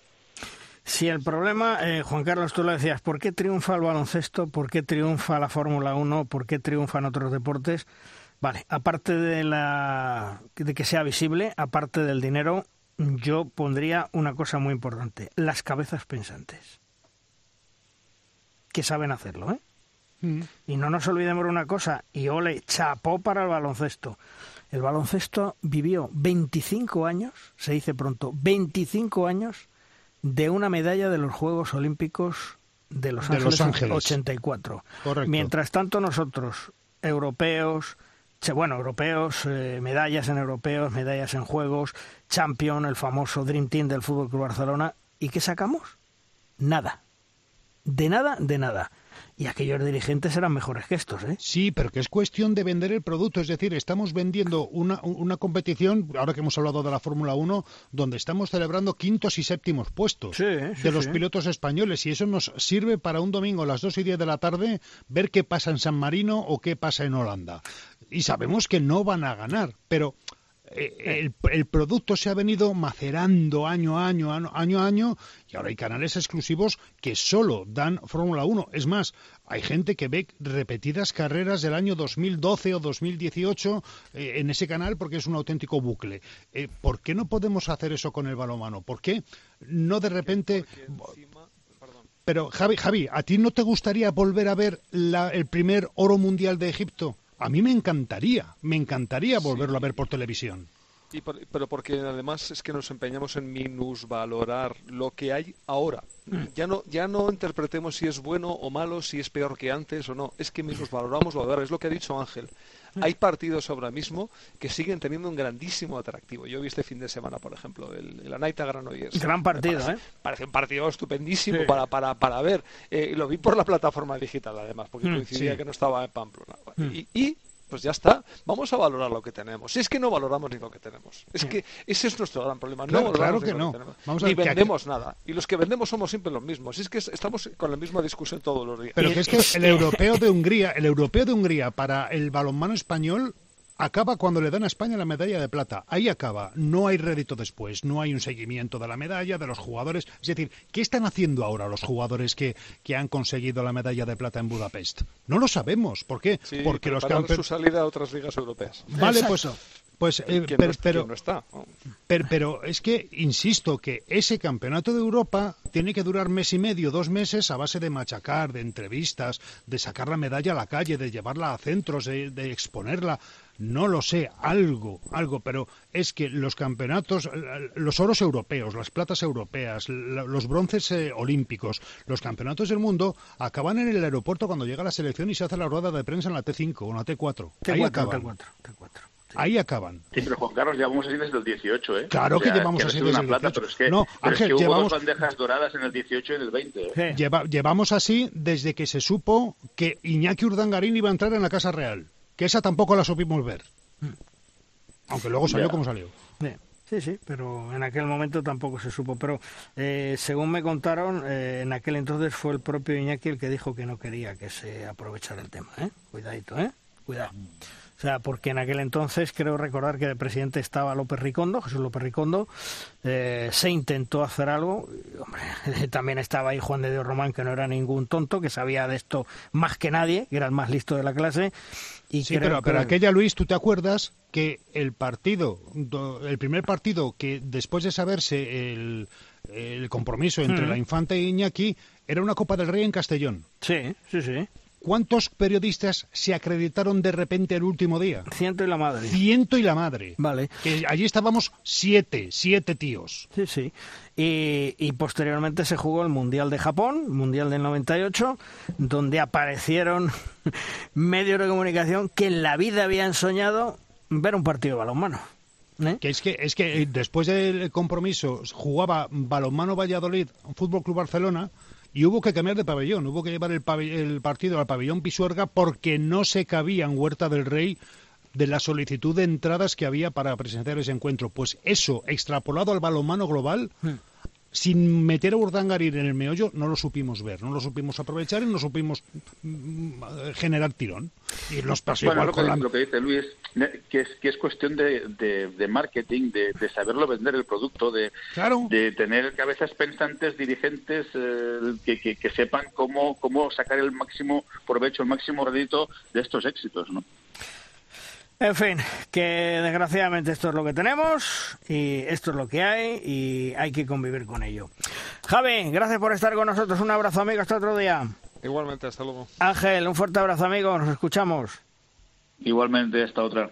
Si el problema, eh, Juan Carlos, tú lo decías, ¿por qué triunfa el baloncesto? ¿Por qué triunfa la Fórmula 1? ¿Por qué triunfan otros deportes? Vale, aparte de, la, de que sea visible, aparte del dinero, yo pondría una cosa muy importante, las cabezas pensantes, que saben hacerlo, ¿eh? Y no nos olvidemos de una cosa, y ole, chapó para el baloncesto. El baloncesto vivió 25 años, se dice pronto, 25 años de una medalla de los Juegos Olímpicos de Los De Ángeles, Los Ángeles. 84. Correcto. Mientras tanto nosotros, europeos, che- bueno, europeos, eh, medallas en europeos, medallas en Juegos, Champion, el famoso Dream Team del Fútbol Club Barcelona, ¿y qué sacamos? Nada. De nada, de nada. Y aquellos dirigentes eran mejores que estos, ¿eh? Sí, pero que es cuestión de vender el producto. Es decir, estamos vendiendo una, una competición, ahora que hemos hablado de la Fórmula 1, donde estamos celebrando quintos y séptimos puestos sí, de los sí. pilotos españoles. Y eso nos sirve para un domingo a las 2 y 10 de la tarde ver qué pasa en San Marino o qué pasa en Holanda. Y sabemos que no van a ganar, pero el, el producto se ha venido macerando año a año, año, año a año, y ahora hay canales exclusivos que solo dan Fórmula 1. Es más, hay gente que ve repetidas carreras del año 2012 o 2018 eh, en ese canal porque es un auténtico bucle. Eh, ¿Por qué no podemos hacer eso con el balonmano? ¿Por qué no de repente... Pero Javi, Javi, ¿a ti no te gustaría volver a ver la- el primer oro mundial de Egipto? A mí me encantaría, me encantaría volverlo a ver por televisión. Y por- pero porque además es que nos empeñamos en minusvalorar lo que hay ahora. Ya no, ya no interpretemos si es bueno o malo, si es peor que antes o no. Es que minusvaloramos lo de ahora. Es lo que ha dicho Ángel. Hay partidos ahora mismo que siguen teniendo un grandísimo atractivo. Yo vi este fin de semana, por ejemplo, el, el Anaita Granollers. Gran partido, parece, ¿eh? Parece un partido estupendísimo Sí. para, para, para ver. Eh, lo vi por la plataforma digital, además, porque Mm, coincidía sí. que no estaba en Pamplona. Mm. Y, y, pues ya está. Vamos a valorar lo que tenemos. Si es que no valoramos ni lo que tenemos. Es que ese es nuestro gran problema. Claro, no valoramos claro que ni lo no. tenemos. Vamos a ni ver, que aquí- vendemos nada. Y los que vendemos somos siempre los mismos. Si es que es- estamos con la misma discusión todos los días. Pero que es que el europeo de Hungría, el europeo de Hungría para el balonmano español acaba cuando le dan a España la medalla de plata. Ahí acaba. No hay rédito después. No hay un seguimiento de la medalla, de los jugadores. Es decir, ¿qué están haciendo ahora los jugadores que, que han conseguido la medalla de plata en Budapest? No lo sabemos. ¿Por qué? Sí, Porque los campeones... su salida a otras ligas europeas. Vale, pues, pues eh, ¿Quién pero, no, pero- quién no está? pero, pero es que, insisto, que ese campeonato de Europa tiene que durar mes y medio, dos meses, a base de machacar, de entrevistas, de sacar la medalla a la calle, de llevarla a centros, de, de exponerla. No lo sé, algo, algo, pero es que los campeonatos, los oros europeos, las platas europeas, los bronces eh, olímpicos, los campeonatos del mundo acaban en el aeropuerto cuando llega la selección y se hace la rueda de prensa en la T5 o en la T4. Ahí T4, acaban. T4, Ahí acaban. Sí, pero Juan Carlos, llevamos así desde el 18, ¿eh? Claro O sea, que llevamos así desde el plata, 18. pero es que, No, pero es Ángel, que hubo llevamos- dos bandejas doradas en el 18 y en el 20. ¿eh? Lleva- llevamos así desde que se supo que Iñaki Urdangarín iba a entrar en la Casa Real. Que esa tampoco la supimos ver. Aunque luego salió como salió. Sí, Sí, sí, pero en aquel momento tampoco se supo. Pero eh, según me contaron, eh, en aquel entonces fue el propio Iñaki el que dijo que no quería que se aprovechara el tema. ¿eh? Cuidadito, ¿eh? Cuidado. O sea, porque en aquel entonces creo recordar que de presidente estaba López Ricondo, Jesús López Ricondo, eh, se intentó hacer algo, y, hombre, (laughs) también estaba ahí Juan de Dios Román, que no era ningún tonto, que sabía de esto más que nadie, que era el más listo de la clase. Y Sí, creo pero, pero aquella, Luis, ¿tú te acuerdas que el partido, do- el primer partido que después de saberse el, el compromiso entre Mm. la Infanta y Iñaki, era una Copa del Rey en Castellón? Sí, sí, sí. ¿Cuántos periodistas se acreditaron de repente el último día? Ciento y la madre. Ciento y la madre. Vale. Que allí estábamos siete, siete tíos. Sí, sí. Y, y posteriormente se jugó el Mundial de Japón, Mundial del 98, donde aparecieron (laughs) medios de comunicación que en la vida habían soñado ver un partido de balonmano. ¿eh? Que es que, es que eh, después del compromiso jugaba Balonmano Valladolid, Fútbol Club Barcelona, y hubo que cambiar de pabellón, hubo que llevar el, el partido al pabellón Pisuerga porque no se cabía en Huerta del Rey de la solicitud de entradas que había para presenciar ese encuentro. Pues eso, extrapolado al balonmano global, sin meter a Urdangarín en el meollo, no lo supimos ver, no lo supimos aprovechar y no supimos mm, generar tirón. Y los pasó Bueno, igual lo con que, la- lo que dice Luis, que es, que es cuestión de, de- de marketing, de, de saberlo vender el producto, de, de tener cabezas pensantes, dirigentes eh, que, que- que sepan cómo, cómo sacar el máximo provecho, el máximo rédito de estos éxitos, ¿no? En fin, que desgraciadamente esto es lo que tenemos y esto es lo que hay y hay que convivir con ello. Javi, gracias por estar con nosotros. Un abrazo, amigo. Hasta otro día. Igualmente, hasta luego. Ángel, un fuerte abrazo, amigo. Nos escuchamos. Igualmente, esta otra.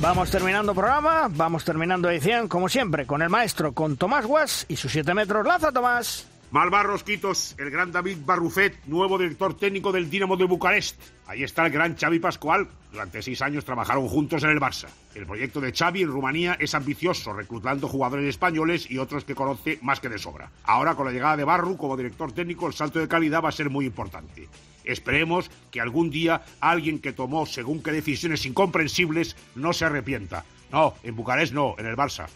Vamos terminando programa, vamos terminando edición, como siempre, con el maestro, con Tomás Guas y sus 7 metros. ¡Laza, Tomás! Malvarros Quitos, el gran David Barrufet, nuevo director técnico del Dinamo de Bucarest. Ahí está el gran Xavi Pascual. Durante seis años trabajaron juntos en el Barça. El proyecto de Xavi en Rumanía es ambicioso, reclutando jugadores españoles y otros que conoce más que de sobra. Ahora, con la llegada de Barru como director técnico, el salto de calidad va a ser muy importante. Esperemos que algún día alguien que tomó según qué decisiones incomprensibles no se arrepienta. No, en Bucarest no, en el Barça.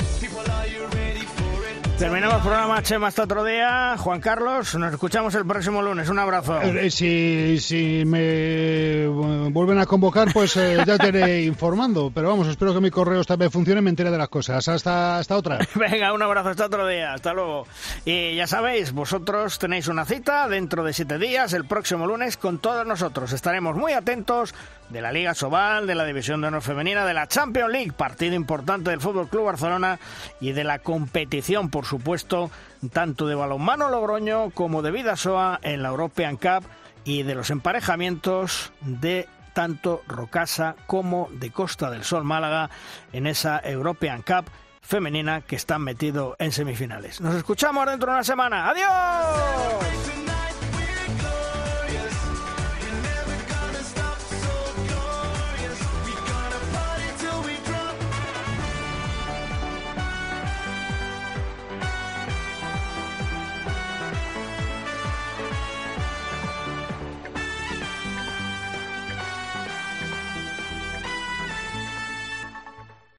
Terminamos programa, Chema, hasta otro día. Juan Carlos, nos escuchamos el próximo lunes. Un abrazo. Eh, Si, si me eh, vuelven a convocar, pues eh, ya te iré (laughs) informando. Pero vamos, espero que mi correo esta vez funcione y me entere de las cosas. Hasta, hasta otra. (laughs) Venga, un abrazo hasta otro día. Hasta luego. Y ya sabéis, vosotros tenéis una cita dentro de siete días, el próximo lunes, con todos nosotros. Estaremos muy atentos de la Liga Sobal, de la División de Honor Femenina, de la Champions League, partido importante del Fútbol Club Barcelona y de la competición, por supuesto, tanto de balonmano Logroño como de Vidasoa en la European Cup y de los emparejamientos de tanto Rocasa como de Costa del Sol Málaga en esa European Cup femenina que están metidos en semifinales. Nos escuchamos dentro de una semana. ¡Adiós!